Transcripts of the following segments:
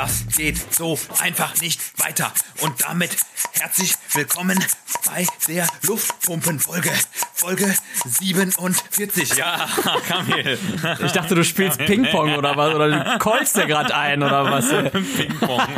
Das geht so einfach nicht weiter. Und damit herzlich willkommen bei der Luftpumpenfolge. Folge 47. Ja, Kamil. Ich dachte, du spielst Ping-Pong oder was? Oder du callst dir gerade ein oder was? Ping-Pong.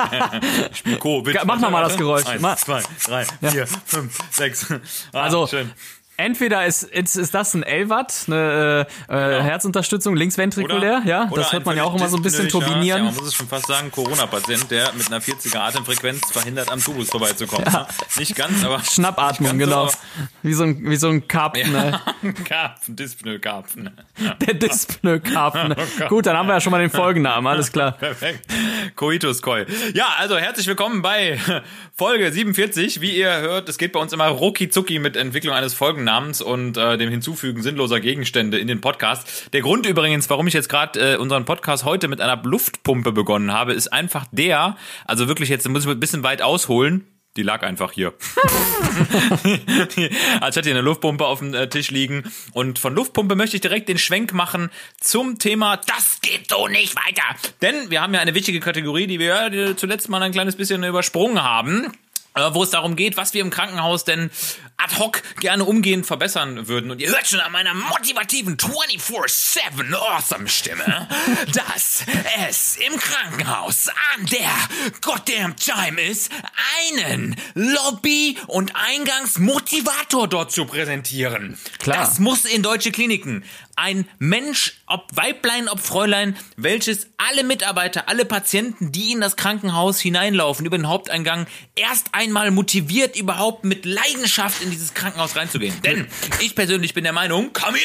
Ich spiel Covid. Mach nochmal das Geräusch. Eins, zwei, drei, vier, fünf, sechs. Ah, Also, schön. Entweder ist, ist, ist das ein L-Watt, eine äh, äh, Herzunterstützung, linksventrikulär, ja? oder Das hört man ja auch immer so ein bisschen dyspnoischer, Ja, turbinieren. man muss es schon fast sagen, Corona-Patient, der mit einer 40er Atemfrequenz verhindert, am Tubus vorbeizukommen. Nicht ganz, aber... Schnappatmung, genau. ganz Wie so ein, wie so ein Karpfen, ne? Karpfen, Dyspnoe-Karpfen. der Dyspnoe-Karpfen. Oh Gott. Gut, dann haben wir ja schon mal den Folgennamen, alles klar. Perfekt. Coitus Koi. Ja, also herzlich willkommen bei Folge 47. Wie ihr hört, es geht bei uns immer rucki zucki mit Entwicklung eines Folgennamens und äh, dem Hinzufügen sinnloser Gegenstände in den Podcast. Der Grund übrigens, warum ich jetzt gerade äh, unseren Podcast heute mit einer Luftpumpe begonnen habe, ist einfach der, also wirklich jetzt muss ich ein bisschen weit ausholen. Die lag einfach hier. ich hatte hier eine Luftpumpe auf dem äh, Tisch liegen und von Luftpumpe möchte ich direkt den Schwenk machen zum Thema Das geht so nicht weiter. Denn wir haben ja eine wichtige Kategorie, die wir äh, zuletzt mal ein kleines bisschen übersprungen haben. äh, Wo es darum geht, was wir im Krankenhaus denn ad hoc gerne umgehend verbessern würden. Und ihr hört schon an meiner motivativen 24-7 Awesome Stimme, dass es im Krankenhaus an der goddamn Time ist, einen Lobby- und Eingangsmotivator dort zu präsentieren. Klar. Das muss in deutsche Kliniken. Ein Mensch, ob Weiblein, ob Fräulein, welches alle Mitarbeiter, alle Patienten, die in das Krankenhaus hineinlaufen, über den Haupteingang, erst einmal motiviert, überhaupt mit Leidenschaft in dieses Krankenhaus reinzugehen. Denn ich persönlich bin der Meinung, Kamil,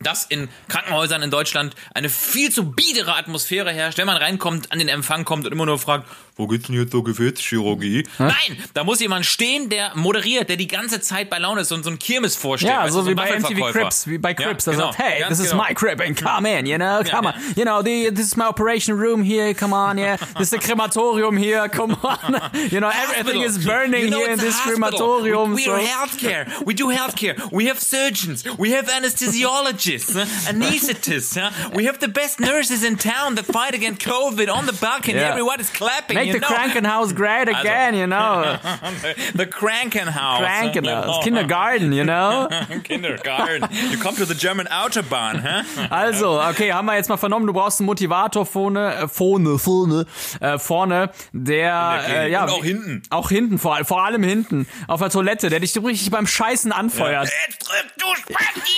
dass in Krankenhäusern in Deutschland eine viel zu biedere Atmosphäre herrscht, wenn man reinkommt, an den Empfang kommt und immer nur fragt, wo geht's denn jetzt zur Gefäßchirurgie? Nein, da muss jemand stehen, der moderiert, der die ganze Zeit bei Laune ist und so ein Kirmes vorstellt. Ja, so du, wie bei MTV. Crips, wie bei Ja, Crips, da genau, sagt, hey, ganz this is genau. my crib and come in, you know, come Ja, on, you know, the, this is my operation room here, come on, yeah, this is the crematorium here, come on, you know, everything is burning You know, here in this crematorium, We, so. we are healthcare. We do healthcare. We have surgeons. We have anesthesiologists, anesthetists. Huh? We have the best nurses in town that fight against COVID on the balcony. Yeah. Everybody's clapping. Make you the know. Krankenhaus great Also- again, you know, the Krankenhaus. Krankenhaus, Kindergarten, you know. Kindergarten. You come to the German Autobahn, huh? Also, okay, haben wir jetzt mal vernommen, du brauchst einen Motivator vorne, äh, vorne, vorne, äh, vorne, der, äh, ja, Und auch hinten. Auch hinten, vor, vor allem hinten, auf der Toilette, der dich so richtig beim Scheißen anfeuert. Jetzt drück du Spaghetti!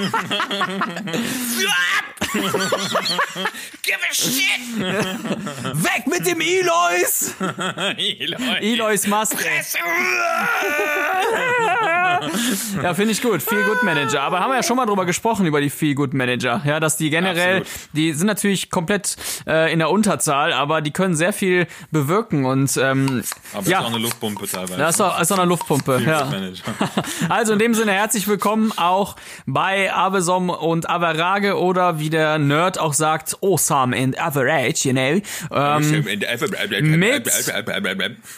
Ab! Give a shit! Weg mit dem Elois! Elois. Fresse! Ja, finde ich gut. Feel Good Manager. Aber haben wir ja schon mal drüber gesprochen, über die Feel Good Manager. Ja, dass die generell, Absolut. die sind natürlich komplett äh, in der Unterzahl, aber die können sehr viel bewirken und ähm, Aber ja. ist auch eine Luftpumpe teilweise. Das ist doch, ist doch eine Luftpumpe. Ja. Manager. Also in dem Sinne herzlich willkommen auch bei Avesom und Average oder wie der Nerd auch sagt, awesome and average, you know. Ähm,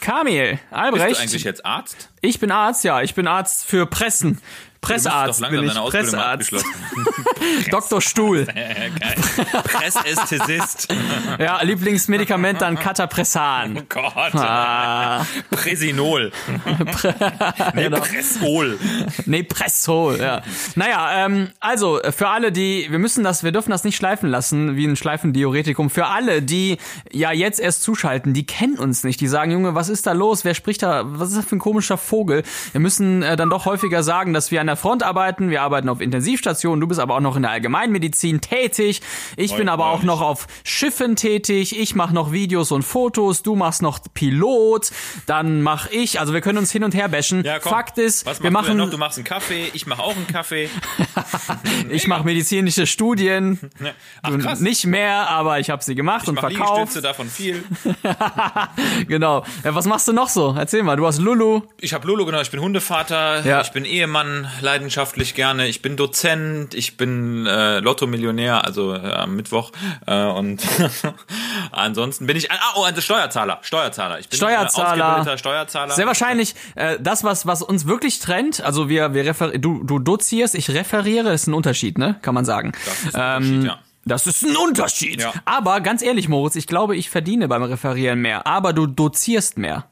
Kamil, Bist du Albrecht, eigentlich jetzt Arzt? ich bin Arzt, ja, ich bin Arzt für Pressen. Du Pressarzt langsam bin ich, Pressarzt. Dr. Stuhl. Pressästhesist. Ja, Lieblingsmedikament dann Catapressan. Oh Gott. Ah, Presinol. Nee, genau. Pressol. Nee, Pressol, ja. Naja, ähm, also für alle, die, wir müssen das, wir dürfen das nicht schleifen lassen, wie ein Schleifendiuretikum. Für alle, die ja jetzt erst zuschalten, die kennen uns nicht. Die sagen, Junge, was ist da los? Wer spricht da? Was ist das für ein komischer Vogel? Wir müssen äh, dann doch häufiger sagen, dass wir an der Front arbeiten. Wir arbeiten auf Intensivstationen. Du bist aber auch noch in der Allgemeinmedizin tätig. Ich bin aber auch noch auf Schiffen tätig. Ich mache noch Videos und Fotos. Du machst noch Pilot. Dann mach ich. Also wir können uns hin und her bashen. Ja. Fakt ist, Was wir du machen noch? Du machst einen Kaffee, ich mache auch einen Kaffee. Ich mache medizinische Studien. Ach Du krass. Nicht mehr, aber ich habe sie gemacht ich und verkauft. Liegestütze, davon viel. genau. Ja, was machst du noch so? Erzähl mal. Du hast Lulu. Ich habe Lolo, genau, ich bin Hundevater, Ja. ich bin Ehemann, leidenschaftlich gerne, ich bin Dozent, ich bin äh, Lotto-Millionär, also äh, am Mittwoch. Äh, und ansonsten bin ich, ah, oh, ein Steuerzahler, Steuerzahler. Ich bin Steuerzahler. Äh, ausgebildeter Steuerzahler. Sehr wahrscheinlich äh, das, was was uns wirklich trennt. Also wir wir refer du du dozierst, ich referiere, ist ein Unterschied, ne? Kann man sagen. Das ist ein Unterschied, ja. Das ist ein Unterschied. Ja. Aber ganz ehrlich, Moritz, ich glaube, ich verdiene beim Referieren mehr. Aber du dozierst mehr.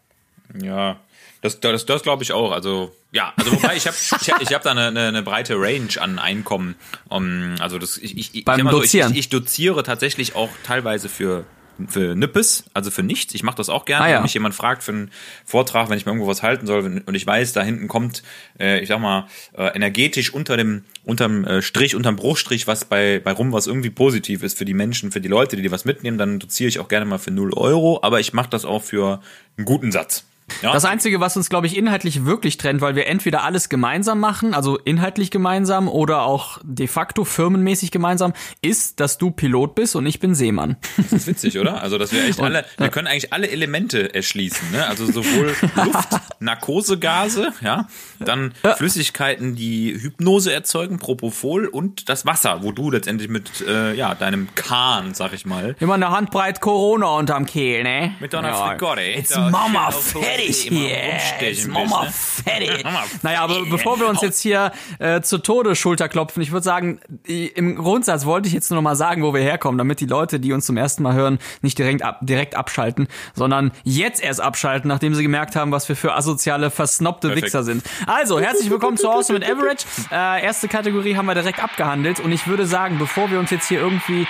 Ja, das, das, das glaube ich auch. Also ja, also wobei ich habe ich hab, ich hab da eine, eine, eine breite Range an Einkommen. Um, also das ich ich, ich, Beim so, ich, ich, ich doziere tatsächlich auch teilweise für für Nippes, also für nichts. Ich mache das auch gerne, Ah, ja. wenn mich jemand fragt für einen Vortrag, wenn ich mir irgendwo was halten soll und ich weiß, da hinten kommt, äh, ich sag mal, äh, energetisch unter dem unterm äh, Strich, unterm Bruchstrich, was bei, bei rum was irgendwie positiv ist für die Menschen, für die Leute, die dir was mitnehmen, dann doziere ich auch gerne mal für 0 Euro, aber ich mache das auch für einen guten Satz. Ja? Das Einzige, was uns, glaube ich, inhaltlich wirklich trennt, weil wir entweder alles gemeinsam machen, also inhaltlich gemeinsam oder auch de facto firmenmäßig gemeinsam, ist, dass du Pilot bist und ich bin Seemann. Das ist witzig, oder? Also, dass wir echt alle, wir können eigentlich alle Elemente erschließen, ne? Also sowohl Luft, Narkosegase, ja, dann Flüssigkeiten, die Hypnose erzeugen, Propofol und das Wasser, wo du letztendlich mit, äh, ja, deinem Kahn, sag ich mal, Immer eine Handbreit Corona unterm Kehl, ne? mit deiner Frigotte. Jetzt da Mama Toilette fertig hier. Mama ne? fertig. Naja, aber bevor wir uns jetzt hier äh, zu Tode Schulter klopfen, ich würde sagen, im Grundsatz wollte ich jetzt nur noch mal sagen, wo wir herkommen, damit die Leute, die uns zum ersten Mal hören, nicht direkt, ab, direkt abschalten, sondern jetzt erst abschalten, nachdem sie gemerkt haben, was wir für asoziale, versnobte Perfekt. Wichser sind. Also, herzlich willkommen zu Awesome mit Average. Äh, erste Kategorie haben wir direkt abgehandelt und ich würde sagen, bevor wir uns jetzt hier irgendwie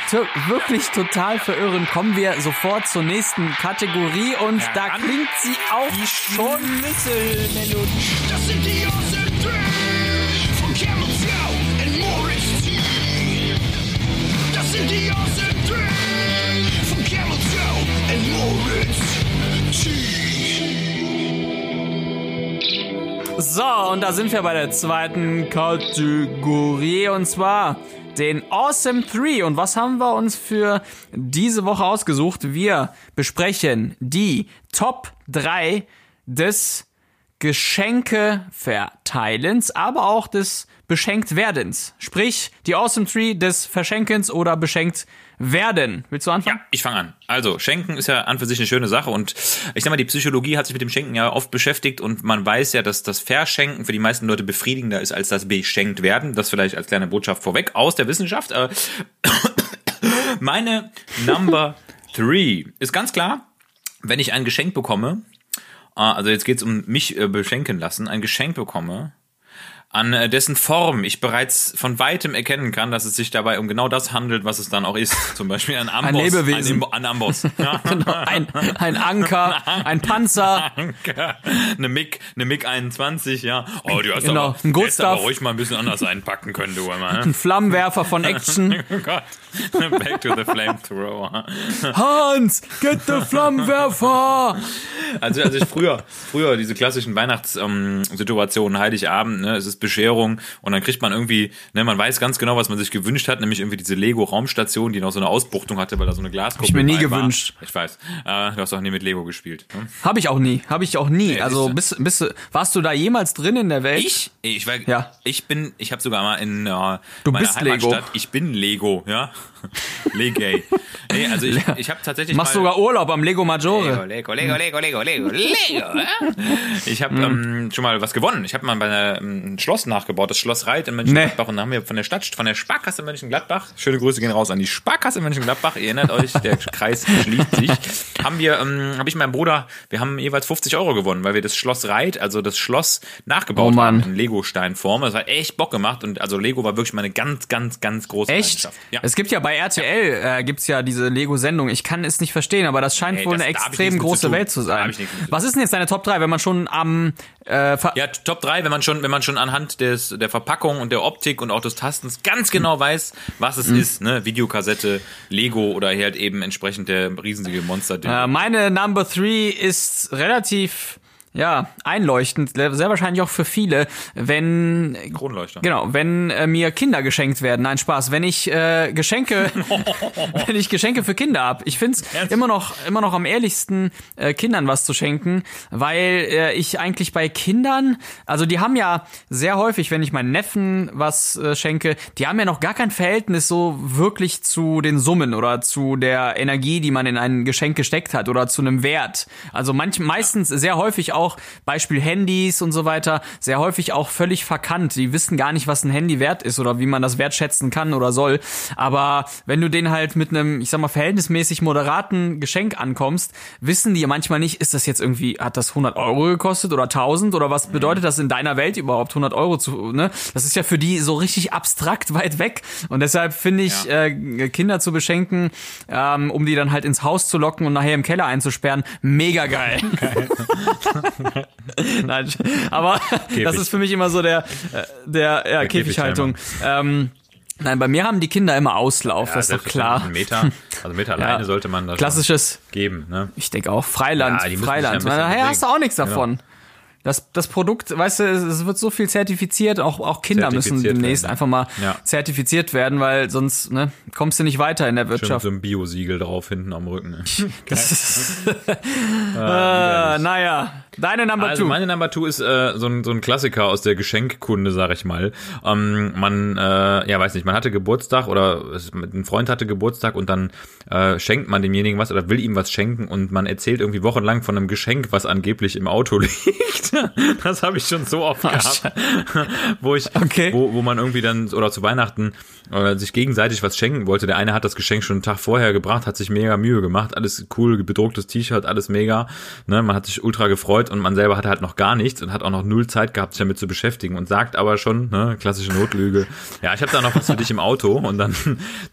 wirklich total verirren, kommen wir sofort zur nächsten Kategorie und da ran. klingt sie auch schon Schlüsselmelodie. Das sind die Awesome Three von Camel Joe und Morris T. Das sind die Awesome Three von Camel Morris T. So, und da sind wir bei der zweiten Kategorie und zwar den Awesome 3. Und was haben wir uns für diese Woche ausgesucht? Wir besprechen die Top 3 des Geschenkeverteilens, aber auch des Beschenktwerdens. Sprich, die Awesome 3 des Verschenkens oder beschenkt werden. Willst du anfangen? Ja, ich fange an. Also, Schenken ist ja an für sich eine schöne Sache und ich sag mal, die Psychologie hat sich mit dem Schenken ja oft beschäftigt und man weiß ja, dass das Verschenken für die meisten Leute befriedigender ist als das beschenkt werden. Das vielleicht als kleine Botschaft vorweg aus der Wissenschaft. Äh, Meine Number Three ist ganz klar, wenn ich ein Geschenk bekomme, äh, also jetzt geht's um mich äh, beschenken lassen, ein Geschenk bekomme, an äh, dessen Form ich bereits von weitem erkennen kann, dass es sich dabei um genau das handelt, was es dann auch ist. Zum Beispiel ein Amboss. Lebewesen. Ein, ein Amboss. Ja. Ein, ein Anker, ein Panzer. eine MiG, eine MiG 21, ja. Oh, du hast Genau, aber, ein hättest aber ruhig mal ein bisschen anders einpacken können, du immer. Ne? Ein Flammenwerfer von Action. Oh Gott. Back to the flamethrower. Hans, get the Flammenwerfer! Also, also ich früher, früher diese klassischen Weihnachtssituationen, Heiligabend, ne, es ist Bescherung und dann kriegt man irgendwie, ne, man weiß ganz genau, was man sich gewünscht hat, nämlich irgendwie diese Lego-Raumstation, die noch so eine Ausbuchtung hatte, weil da so eine Glaskuppel ich mir nie war. gewünscht. Ich weiß. Äh, du hast auch nie mit Lego gespielt. Ne? Hab ich auch nie, hab ich auch nie. Nee, also bist, bist warst du da jemals drin in der Welt? Ich? Ich war, Ja. ich bin, ich habe sogar mal in äh, Du meiner bist Heimatstadt, Lego. ich bin Lego, ja. Legay. Nee, also ich, ich habe tatsächlich Machst mal, sogar Urlaub am Lego Maggiore. Lego, Lego, Lego, Lego, Lego, Lego, Lego. ja? Ich habe Hm. ähm, schon mal was gewonnen. Ich habe mal bei einem Schloss nachgebaut, das Schloss Reit in Mönchengladbach. Und da haben wir von der Stadt, von der Sparkasse Mönchengladbach, schöne Grüße gehen raus an die Sparkasse Mönchengladbach. Ihr erinnert euch, der Kreis schließt sich. Haben wir, ähm, habe ich meinem Bruder, wir haben jeweils 50 Euro gewonnen, weil wir das Schloss Reit, also das Schloss nachgebaut Oh haben in Lego-Steinform. Das hat echt Bock gemacht und also Lego war wirklich meine ganz, ganz, ganz große Echt? Leidenschaft. Ja. Es gibt ja bei RTL, äh, gibt's ja diese Lego-Sendung. Ich kann es nicht verstehen, aber das scheint Ey, wohl das- eine extrem zu große tun. Welt zu sein. zu Was ist denn jetzt deine Top 3, wenn man schon am äh, Ja, Top 3, wenn man schon, wenn man schon anhand des, der Verpackung und der Optik und auch des Tastens ganz genau weiß, was es ist, ne? Videokassette, Lego oder halt eben entsprechend der riesige Monster. Äh, meine Number Three ist relativ, ja, einleuchtend, sehr wahrscheinlich auch für viele, wenn Kronleuchter. Genau, wenn äh, mir Kinder geschenkt werden, nein Spaß, wenn ich äh, Geschenke, wenn ich Geschenke für Kinder hab. Ich find's immer noch immer noch am ehrlichsten äh, Kindern was zu schenken, weil äh, ich eigentlich bei Kindern, also die haben ja sehr häufig, wenn ich meinen Neffen was äh, schenke, die haben ja noch gar kein Verhältnis so wirklich zu den Summen oder zu der Energie, die man in ein Geschenk gesteckt hat oder zu einem Wert. Also manch, meistens sehr häufig auch auch, Beispiel Handys und so weiter, sehr häufig auch völlig verkannt. Die wissen gar nicht, was ein Handy wert ist oder wie man das wertschätzen kann oder soll. Aber wenn du den halt mit einem, ich sag mal, verhältnismäßig moderaten Geschenk ankommst, wissen die manchmal nicht, ist das jetzt irgendwie, hat das 100 Euro gekostet oder 1000 oder was bedeutet das in deiner Welt überhaupt 100 Euro zu, ne? Das ist ja für die so richtig abstrakt weit weg. Und deshalb finde ich, Ja. äh, Kinder zu beschenken, ähm, um die dann halt ins Haus zu locken und nachher im Keller einzusperren, mega geil. Nein, aber das ist für mich immer so der, äh, der, ja, Käfighaltung. Ähm, nein, bei mir haben die Kinder immer Auslauf, das ist doch klar. Meter, also Meter alleine sollte man das Klassisches, geben, ne? ich denke auch, Freiland, Ja, Freiland. ja Nachher hast du auch nichts davon. Das, das Produkt, weißt du, es wird so viel zertifiziert, auch, auch Kinder müssen demnächst werden. einfach mal Ja. zertifiziert werden, weil sonst ne, kommst du nicht weiter in der Schön mit Wirtschaft. so einem Bio-Siegel drauf hinten am Rücken. Ne? Das ist, äh, naja, deine Number Also two. meine Number Two ist äh, so, ein, so ein Klassiker aus der Geschenkkunde, sag ich mal. Ähm, man, äh, ja weiß nicht, man hatte Geburtstag oder ein Freund hatte Geburtstag und dann äh, schenkt man demjenigen was oder will ihm was schenken und man erzählt irgendwie wochenlang von einem Geschenk, was angeblich im Auto liegt. das habe ich schon so oft gehabt, wo ich, Okay. wo, wo man irgendwie dann oder zu Weihnachten äh, sich gegenseitig was schenken wollte. Der eine hat das Geschenk schon einen Tag vorher gebracht, hat sich mega Mühe gemacht, alles cool, bedrucktes T-Shirt, alles mega. Ne, man hat sich ultra gefreut und man selber hatte halt noch gar nichts und hat auch noch null Zeit gehabt, sich damit zu beschäftigen und sagt aber schon, ne, klassische Notlüge, ja, ich habe da noch was für dich im Auto und dann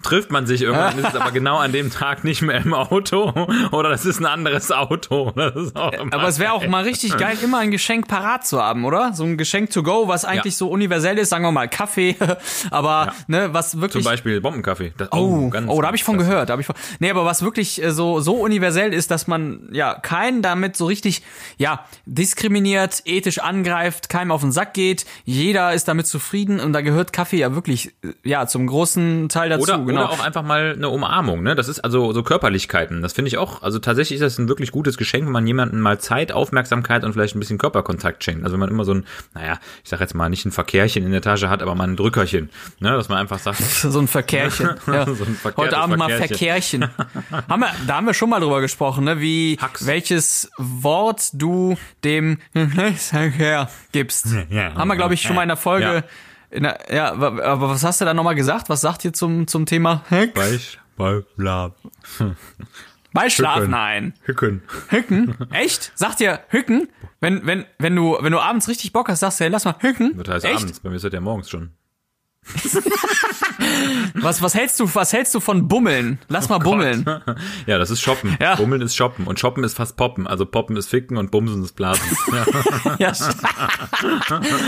trifft man sich irgendwann, ist es aber genau an dem Tag nicht mehr im Auto oder das ist ein anderes Auto. Das ist auch Aber es wäre auch mal richtig geil, immer ein Geschenk parat zu haben, oder? So ein Geschenk to go, was eigentlich Ja. so universell ist, sagen wir mal Kaffee, aber ne, was zum wirklich Beispiel Bombenkaffee. Das, Oh, ganz- oh, da habe ich von gehört. Da hab ich von, nee, aber was wirklich äh, so so universell ist, dass man ja keinen damit so richtig ja diskriminiert, ethisch angreift, keinem auf den Sack geht. Jeder ist damit zufrieden und da gehört Kaffee ja wirklich äh, ja zum großen Teil dazu. Oder, genau. oder auch einfach mal eine Umarmung, ne? Das ist also so Körperlichkeiten. Das finde ich auch, also tatsächlich ist das ein wirklich gutes Geschenk, wenn man jemandem mal Zeit, Aufmerksamkeit und vielleicht ein bisschen Körperkontakt schenkt. Also wenn man immer so ein, naja, ich sag jetzt mal nicht ein Verkehrchen in der Tasche hat, aber mal ein Drückerchen, ne? Dass man einfach sagt, so ein Verkehrchen. Ja. So ein Heute Abend mal Verkehrchen. Verkehrchen. haben wir, da haben wir schon mal drüber gesprochen, ne? Wie Hax. welches Wort du dem Verkehr gibst. Ja. haben wir, glaube ich, schon mal in der Folge. Ja. In der, ja, aber was hast du da nochmal gesagt? Was sagt ihr zum, zum Thema Hex? Weich, bei, bla, Bei Schlaf, Hücken. nein. Hücken. Hücken? Echt? Sagt ihr Hücken? Wenn, wenn, wenn du, wenn du abends richtig Bock hast, sagst du, hey, lass mal Hücken. Das heißt Echt? abends, bei mir ist das ja morgens schon. Was, was hältst du, was hältst du von Bummeln? Lass mal bummeln. Ja, das ist Shoppen. Ja. Bummeln ist Shoppen. Und Shoppen ist fast Poppen. Also Poppen ist Ficken und Bumsen ist Blasen. Ja,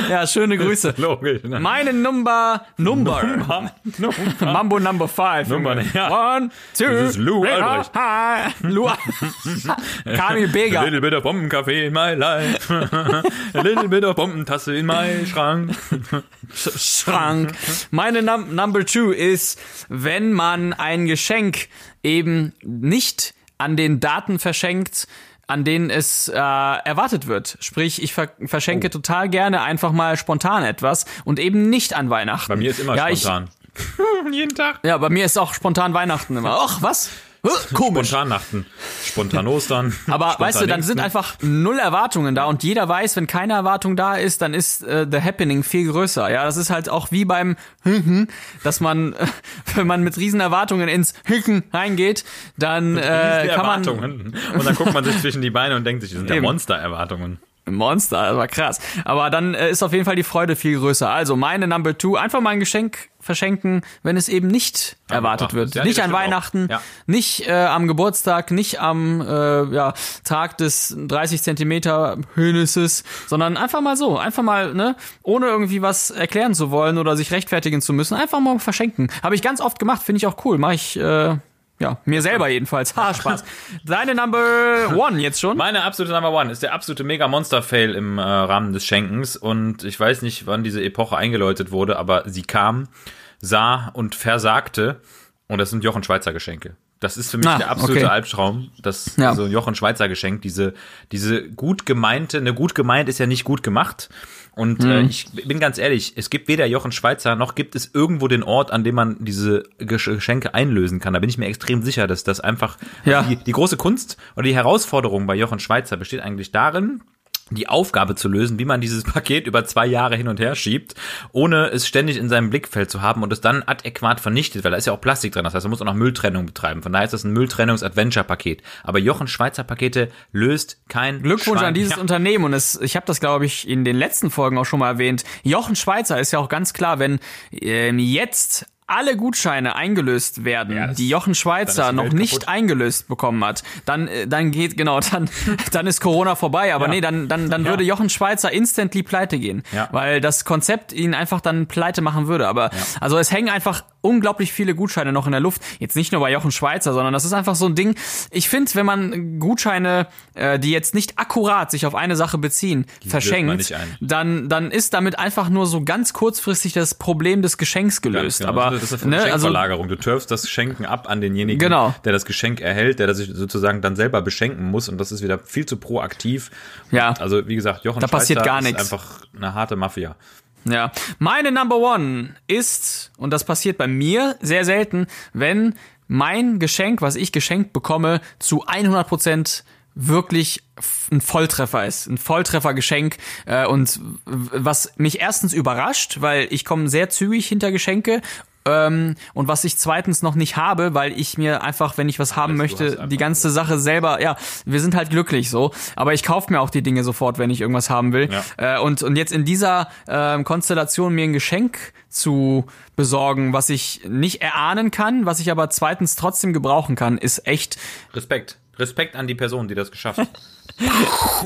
Ja, sch- schöne Grüße. logisch. Ne? Meine Number, Number. Mambo Number Five. Number, Junge. ja. One, two, Das ist Lou three, Albrecht. ah, Lou. Kamil A Beger. little bit of Bombenkaffee in my life. A little bit of Bombentasse in my Schrank. Schrank. Meine Num Number Two ist, wenn man ein Geschenk eben nicht an den Daten verschenkt, an denen es äh, erwartet wird. Sprich, ich ver verschenke Oh. total gerne einfach mal spontan etwas und eben nicht an Weihnachten. Bei mir ist immer ja, spontan. Jeden Tag. Ich, ja, bei mir ist auch spontan Weihnachten immer. Ach, was? Komisch. Spontannachten. Spontan Ostern. Aber weißt du, dann sind einfach null Erwartungen da und jeder weiß, wenn keine Erwartung da ist, dann ist äh, the happening viel größer. Ja, das ist halt auch wie beim Hücken, dass man, äh, wenn man mit riesen Erwartungen ins Hücken reingeht, dann äh, kann man Erwartungen. Und dann guckt man sich zwischen die Beine und denkt sich, das sind ja Eben. Monster-Erwartungen. Monster, das war krass. Aber dann äh, ist auf jeden Fall die Freude viel größer. Also meine Number Two, einfach mal ein Geschenk verschenken, wenn es eben nicht erwartet ach, wird. ja, nicht an. Weihnachten, Ja. nicht äh, am Geburtstag, nicht am äh, ja, Tag des 30 Zentimeter Hönesses, sondern einfach mal so, einfach mal, ne, ohne irgendwie was erklären zu wollen oder sich rechtfertigen zu müssen, einfach mal verschenken. Habe ich ganz oft gemacht, finde ich auch cool. Mache ich, äh, ja, mir selber jedenfalls. Ha, Spaß. Deine Number One jetzt schon? Meine absolute Number One ist der absolute Mega-Monster-Fail im äh, Rahmen des Schenkens. Und ich weiß nicht, wann diese Epoche eingeläutet wurde, aber sie kam, sah und versagte. Und das sind Jochen Schweizer Geschenke. Das ist für mich Ah, der absolute okay. Albtraum. Das Ja. so ein Jochen Schweizer Geschenk, diese, diese gut gemeinte, eine gut gemeint ist ja nicht gut gemacht. Und Mhm. äh, ich bin ganz ehrlich, es gibt weder Jochen Schweizer noch gibt es irgendwo den Ort, an dem man diese Gesch- Geschenke einlösen kann. Da bin ich mir extrem sicher, dass das einfach Ja. die, die große Kunst oder die Herausforderung bei Jochen Schweizer besteht eigentlich darin, die Aufgabe zu lösen, wie man dieses Paket über zwei Jahre hin und her schiebt, ohne es ständig in seinem Blickfeld zu haben und es dann adäquat vernichtet, weil da ist ja auch Plastik drin. Das heißt, man muss auch noch Mülltrennung betreiben. Von daher ist das ein Mülltrennungs-Adventure-Paket. Aber Jochen Schweizer Pakete löst kein Glückwunsch Schwein. an dieses Ja. Unternehmen und es, ich habe das glaube ich in den letzten Folgen auch schon mal erwähnt. Jochen Schweizer ist ja auch ganz klar, wenn ähm, jetzt alle Gutscheine eingelöst werden, Ja, die Jochen Schweizer die noch nicht kaputt. eingelöst bekommen hat, dann äh, dann geht genau dann dann ist Corona vorbei. Aber Ja. nee, dann dann dann Ja. würde Jochen Schweizer instantly pleite gehen, weil das Konzept ihn einfach dann pleite machen würde. Aber also es hängen einfach unglaublich viele Gutscheine noch in der Luft. Jetzt nicht nur bei Jochen Schweizer, sondern das ist einfach so ein Ding. Ich finde, wenn man Gutscheine, äh, die jetzt nicht akkurat sich auf eine Sache beziehen, man verschenkt, dann dann ist damit einfach nur so ganz kurzfristig das Problem des Geschenks gelöst. Genau, Aber das ist eine ne, also du turfst das Schenken ab an denjenigen, Genau. der das Geschenk erhält, der das sich sozusagen dann selber beschenken muss und das ist wieder viel zu proaktiv. Ja. Also wie gesagt, Jochen Da passiert gar ist nichts. einfach eine harte Mafia. Ja. Meine Number One ist, und das passiert bei mir sehr selten, wenn mein Geschenk, was ich geschenkt bekomme, zu 100 Prozent wirklich ein Volltreffer ist, ein Volltreffergeschenk äh, und was mich erstens überrascht, weil ich komme sehr zügig hinter Geschenke ähm, und was ich zweitens noch nicht habe, weil ich mir einfach, wenn ich was haben du möchte, die ganze Sache selber, ja, wir sind halt glücklich so, aber ich kaufe mir auch die Dinge sofort, wenn ich irgendwas haben will. Ja. Äh, und, und jetzt in dieser ähm, Konstellation mir ein Geschenk zu besorgen, was ich nicht erahnen kann, was ich aber zweitens trotzdem gebrauchen kann, ist echt. Respekt. Respekt an die Person, die das geschafft hat.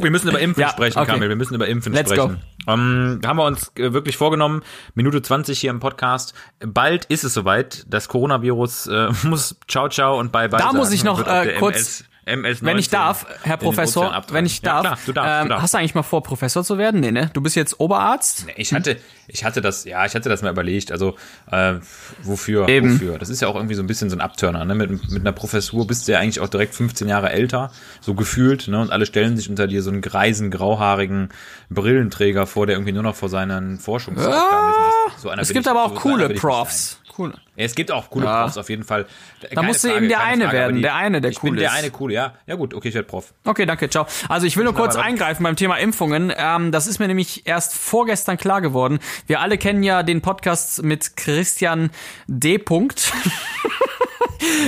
Wir müssen über Impfen Ja, sprechen, okay. Kamil. Wir müssen über Impfen Let's sprechen. Ähm, haben wir uns äh, wirklich vorgenommen, Minute 20 hier im Podcast. Bald ist es soweit. Das Coronavirus äh, muss ciao ciao und bye bye Da sagen muss ich noch, äh, kurz- MS, MS Wenn ich darf, Herr Professor, wenn ich darf, Ja, klar, du darfst, ähm, du darfst. hast du eigentlich mal vor, Professor zu werden? Nee, ne? Du bist jetzt Oberarzt? Ich hatte, ich hatte das, ja, ich hatte das mal überlegt. Also äh, wofür, Eben. wofür? Das ist ja auch irgendwie so ein bisschen so ein Abturner. Ne? Mit, mit einer Professur bist du ja eigentlich auch direkt 15 Jahre älter, so gefühlt. Ne? Und alle stellen sich unter dir so einen greisen, grauhaarigen Brillenträger vor, der irgendwie nur noch vor seinen Forschungsaufgaben ist. So einer Es gibt aber so auch einer coole Profs. Cool. Ja, es gibt auch coole Ja. Profs auf jeden Fall. Da musst du eben der eine werden, der eine, der ich cool bin der ist. eine coole, ja. Ja gut, okay, ich werde Prof. Okay, danke, ciao. Also ich will nur kurz eingreifen beim Thema Impfungen. Ähm, das ist mir nämlich erst vorgestern klar geworden. Wir alle kennen ja den Podcast mit Christian D. Punkt.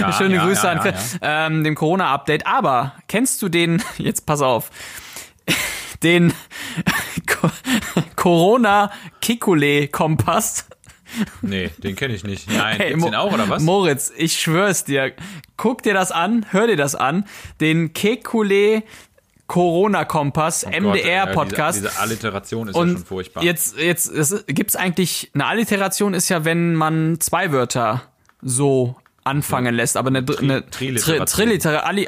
Ja, Schöne Grüße an. Ähm, dem Corona-Update. Aber kennst du den, jetzt pass auf, den Co- Corona-Kikule-Kompass? Nee, den kenne ich nicht. Nein, Hey, gibt's Mo- den auch oder was? Moritz, ich schwör's dir. Guck dir das an, hör dir das an. Den Kekule Corona-Kompass, Oh MDR-Podcast. Ja, diese, diese Alliteration ist ja und schon furchtbar. jetzt, jetzt, es gibt's eigentlich, eine Alliteration ist ja, wenn man zwei Wörter so anfangen lässt, aber eine, dr- eine Triliteration.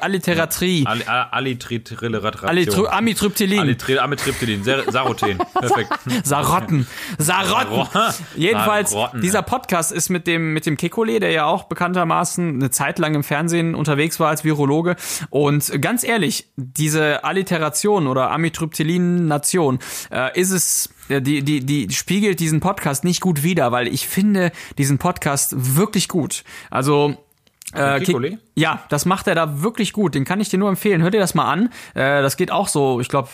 Alliteratrie. Ali- A- Alitrilliteration. Alitru- Amitriptylin. Amitriptylin, Saroten. Perfekt. Sarotten. Sarotten. Jedenfalls, dieser ja. Podcast ist mit dem, mit dem Kekole, der ja auch bekanntermaßen eine Zeit lang im Fernsehen unterwegs war als Virologe. Und ganz ehrlich, diese Alliteration oder Amitriptylin-Nation, äh, ist es, die, die, die spiegelt diesen Podcast nicht gut wider, weil ich finde diesen Podcast wirklich gut. Also, äh, Kekule? Ki- ja, das macht er da wirklich gut. Den kann ich dir nur empfehlen. Hör dir das mal an. Äh, das geht auch so, ich glaube,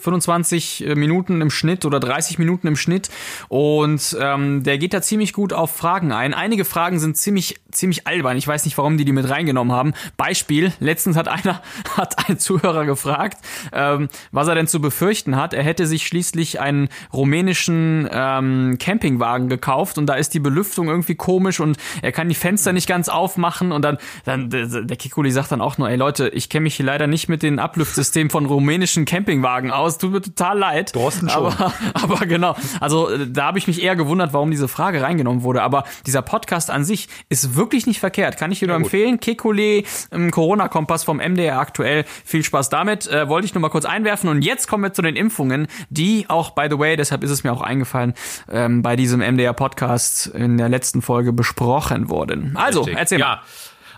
25 Minuten im Schnitt oder 30 Minuten im Schnitt. Und ähm, der geht da ziemlich gut auf Fragen ein. Einige Fragen sind ziemlich, ziemlich albern. Ich weiß nicht, warum die die mit reingenommen haben. Beispiel, letztens hat einer, hat ein Zuhörer gefragt, ähm, was er denn zu befürchten hat. Er hätte sich schließlich einen rumänischen ähm, Campingwagen gekauft und da ist die Belüftung irgendwie komisch und er kann die Fenster nicht ganz aufmachen und dann, dann der, Kikuli sagt dann auch nur, ey Leute, ich kenne mich hier leider nicht mit den Ablüftsystemen von rumänischen Campingwagen aus, tut mir total leid. Thorsten schon. Aber, aber genau, also äh, da habe ich mich eher gewundert, warum diese Frage reingenommen wurde, aber dieser Podcast an sich ist wirklich nicht verkehrt, kann ich dir nur gut. empfehlen. Kikuli Corona-Kompass vom MDR aktuell, viel Spaß damit, äh, wollte ich nur mal kurz einwerfen und jetzt kommen wir zu den Impfungen, die auch, by the way, deshalb ist es mir auch eingefallen, ähm, bei diesem MDR-Podcast in der letzten Folge besprochen wurden. Also, Richtig. erzähl mal.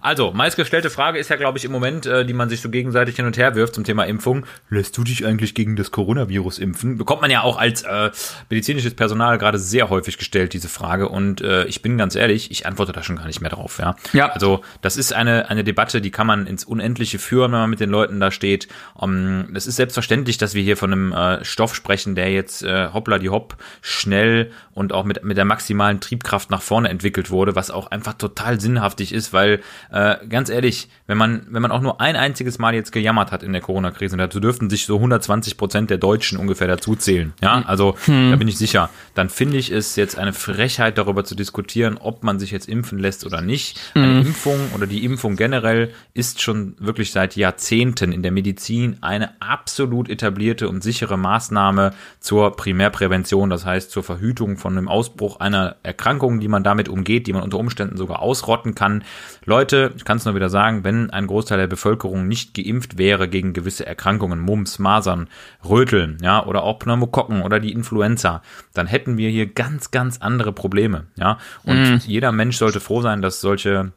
Also, meistgestellte Frage ist ja, glaube ich, im Moment, äh, die man sich so gegenseitig hin und her wirft zum Thema Impfung. Lässt du dich eigentlich gegen das Coronavirus impfen? Bekommt man ja auch als äh, medizinisches Personal gerade sehr häufig gestellt, diese Frage. Und äh, ich bin ganz ehrlich, ich antworte da schon gar nicht mehr drauf. Ja. Ja. Also, das ist eine, eine Debatte, die kann man ins Unendliche führen, wenn man mit den Leuten da steht. Um, das ist selbstverständlich, dass wir hier von einem äh, Stoff sprechen, der jetzt äh, hoppla die hopp schnell und auch mit, mit der maximalen Triebkraft nach vorne entwickelt wurde, was auch einfach total sinnhaftig ist, weil äh, ganz ehrlich, wenn man, wenn man auch nur ein einziges Mal jetzt gejammert hat in der Corona-Krise, und dazu dürften sich so 120 Prozent der Deutschen ungefähr dazu zählen, ja, also da bin ich sicher, dann finde ich es jetzt eine Frechheit, darüber zu diskutieren, ob man sich jetzt impfen lässt oder nicht. Eine Impfung oder die Impfung generell ist schon wirklich seit Jahrzehnten in der Medizin eine absolut etablierte und sichere Maßnahme zur Primärprävention, das heißt zur Verhütung von einem Ausbruch einer Erkrankung, die man damit umgeht, die man unter Umständen sogar ausrotten kann. Leute, ich kann es nur wieder sagen, wenn ein Großteil der Bevölkerung nicht geimpft wäre gegen gewisse Erkrankungen, Mumps, Masern, Röteln, ja, oder auch Pneumokokken oder die Influenza, dann hätten wir hier ganz, ganz andere Probleme, ja. Und jeder Mensch sollte froh sein, dass solche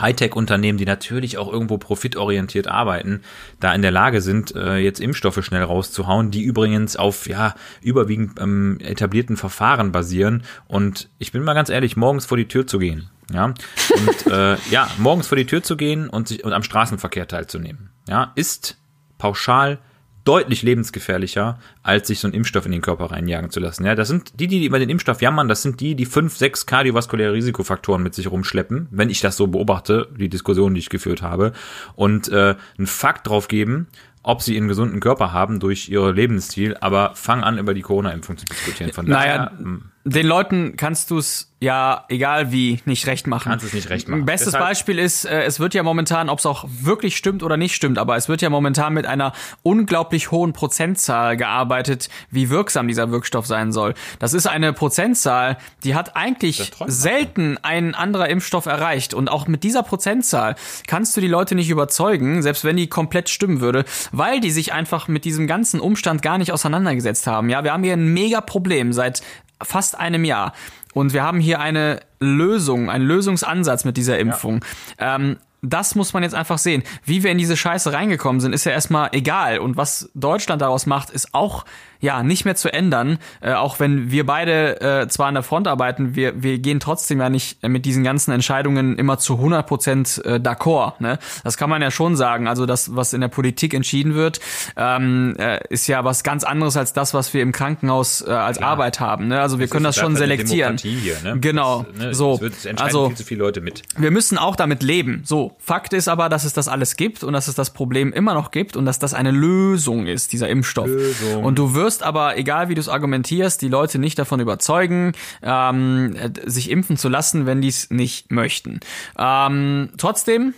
Hightech-Unternehmen, die natürlich auch irgendwo profitorientiert arbeiten, da in der Lage sind, äh, jetzt Impfstoffe schnell rauszuhauen, die übrigens auf ja überwiegend ähm, etablierten Verfahren basieren. Und ich bin mal ganz ehrlich, morgens vor die Tür zu gehen, ja, und äh, ja, morgens vor die Tür zu gehen und sich und am Straßenverkehr teilzunehmen, ja, ist pauschal deutlich lebensgefährlicher, als sich so einen Impfstoff in den Körper reinjagen zu lassen. Ja, das sind die, die über den Impfstoff jammern, das sind die, die fünf, sechs kardiovaskuläre Risikofaktoren mit sich rumschleppen, wenn ich das so beobachte, die Diskussion, die ich geführt habe, und äh, einen Fakt drauf geben, ob sie einen gesunden Körper haben durch ihr Lebensstil, aber fang an, über die Corona-Impfung zu diskutieren. Von Naja, daher, hm, den Leuten kannst du es ja, egal wie, nicht recht machen. Kannst es nicht recht machen. Bestes Deshalb- Beispiel ist, äh, es wird ja momentan, ob es auch wirklich stimmt oder nicht stimmt, aber es wird ja momentan mit einer unglaublich hohen Prozentzahl gearbeitet, wie wirksam dieser Wirkstoff sein soll. Das ist eine Prozentzahl, die hat eigentlich selten ein anderer Impfstoff erreicht. Und auch mit dieser Prozentzahl kannst du die Leute nicht überzeugen, selbst wenn die komplett stimmen würde, weil die sich einfach mit diesem ganzen Umstand gar nicht auseinandergesetzt haben. Ja, wir haben hier ein mega Problem seit fast einem Jahr. Und wir haben hier eine Lösung, einen Lösungsansatz mit dieser Impfung. Ähm, das muss man jetzt einfach sehen. Wie wir in diese Scheiße reingekommen sind, ist ja erstmal egal. Und was Deutschland daraus macht, ist auch ja nicht mehr zu ändern. Äh, auch wenn wir beide äh, zwar an der Front arbeiten, wir, wir gehen trotzdem ja nicht mit diesen ganzen Entscheidungen immer zu 100 Prozent äh, d'accord. Ne? Das kann man ja schon sagen. Also das, was in der Politik entschieden wird, ähm, äh, ist ja was ganz anderes als das, was wir im Krankenhaus äh, als Arbeit haben. Ne? Also wir können das schon selektieren. Hier, ne? Genau. Das, ne, so. Also viel zu viele Leute mit. wir müssen auch damit leben. So, Fakt ist aber, dass es das alles gibt und dass es das Problem immer noch gibt und dass das eine Lösung ist, dieser Impfstoff. Lösung. Und du wirst aber, egal wie du es argumentierst, die Leute nicht davon überzeugen, ähm, äh, sich impfen zu lassen, wenn die es nicht möchten. Ähm, trotzdem,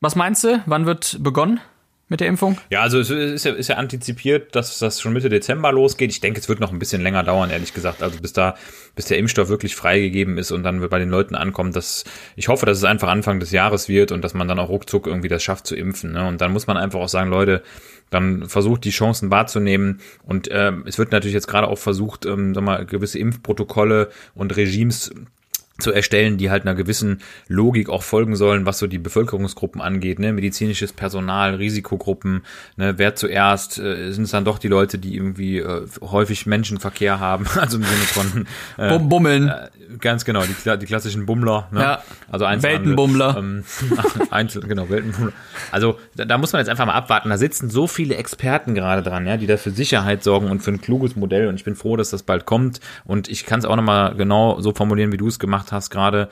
was meinst du? Wann wird begonnen mit der Impfung? Ja, also es ist ja, ist ja antizipiert, dass das schon Mitte Dezember losgeht. Ich denke, es wird noch ein bisschen länger dauern, ehrlich gesagt. Also bis da, bis der Impfstoff wirklich freigegeben ist und dann bei den Leuten ankommt, dass ich hoffe, dass es einfach Anfang des Jahres wird und dass man dann auch ruckzuck irgendwie das schafft zu impfen. Ne? Und dann muss man einfach auch sagen, Leute, dann versucht die Chancen wahrzunehmen. Und ähm, es wird natürlich jetzt gerade auch versucht, ähm, sag mal, gewisse Impfprotokolle und Regimes zu erstellen, die halt einer gewissen Logik auch folgen sollen, was so die Bevölkerungsgruppen angeht, ne, medizinisches Personal, Risikogruppen, ne, wer zuerst, äh, sind es dann doch die Leute, die irgendwie äh, häufig Menschenverkehr haben, also im Sinne von äh, Bum Bummeln. äh, ganz genau, die, die klassischen Bummler, ne? Ja. also Weltenbummler. Ähm, Einzel, genau, Weltenbummler. Also da, da muss man jetzt einfach mal abwarten. Da sitzen so viele Experten gerade dran, ja, die da für Sicherheit sorgen und für ein kluges Modell. Und ich bin froh, dass das bald kommt. Und ich kann es auch nochmal genau so formulieren, wie du es gemacht hast gerade.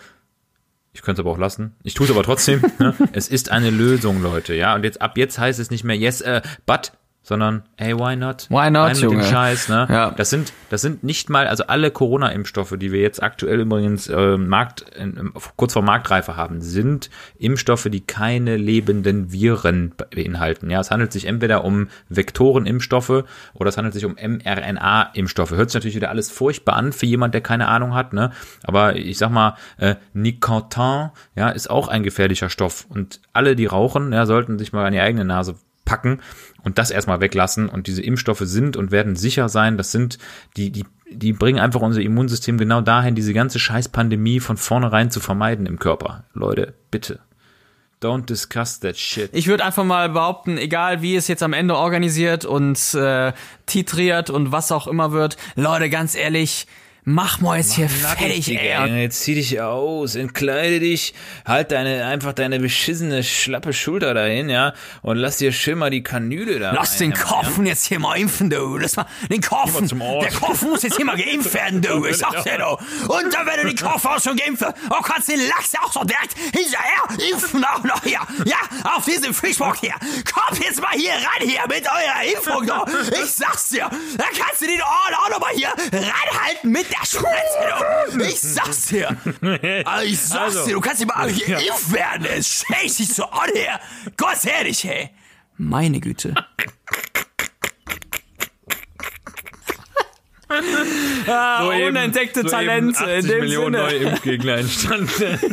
Ich könnte es aber auch lassen. Ich tue es aber trotzdem. ne? Es ist eine Lösung, Leute, ja. Und jetzt ab jetzt heißt es nicht mehr yes, äh, but, sondern hey, why not? Why not, Rein mit Junge? dem Scheiß, ne? Ja. Das sind, das sind nicht mal, also alle Corona-Impfstoffe, die wir jetzt aktuell übrigens äh, Markt, in, kurz vor Marktreife haben, sind Impfstoffe, die keine lebenden Viren beinhalten. Ja, es handelt sich entweder um Vektorenimpfstoffe oder es handelt sich um mRNA-Impfstoffe. Hört sich natürlich wieder alles furchtbar an für jemand, der keine Ahnung hat, ne? Aber ich sag mal, äh, Nicotin, ja, ist auch ein gefährlicher Stoff. Und alle, die rauchen, ja, sollten sich mal an die eigene Nase packen und das erstmal weglassen. Und diese Impfstoffe sind und werden sicher sein. Das sind, die, die, die bringen einfach unser Immunsystem genau dahin, diese ganze Scheiß-Pandemie von vornherein zu vermeiden im Körper. Leute, bitte. Don't discuss that shit. Ich würde einfach mal behaupten, egal wie es jetzt am Ende organisiert und äh, titriert und was auch immer wird, Leute, ganz ehrlich, mach mal jetzt hier fertig, ey. Jetzt zieh dich aus, entkleide dich, halt deine, einfach deine beschissene, schlappe Schulter dahin, ja, und lass dir schön mal die Kanüle da Lass den reinhämmern, Kopfen jetzt hier mal impfen, du. Lass mal den Kopfen. Der Kopfen muss jetzt hier mal geimpft werden, du. Ich sag's dir, du. Und dann, wenn du den Kopf auch schon geimpft hast, oh, kannst du den Lachs auch so direkt hinterher impfen auch noch hier. Ja, auf diesem Fischbock hier. Kommt jetzt mal hier ran hier mit eurer Impfung, du. Ich sag's dir. Dann kannst du den Ohren auch noch mal hier ranhalten mit der Spritze, du. Ich sag's dir. Also, ich sag's Also. dir, du kannst immer hier geimpft werden. Es schägt sich so an hier. Gott ehrlich, hey. Meine Güte. Ah, So eben- unentdeckte so Talente eben in 80 dem Millionen Sinne. neue Impfgegner entstanden.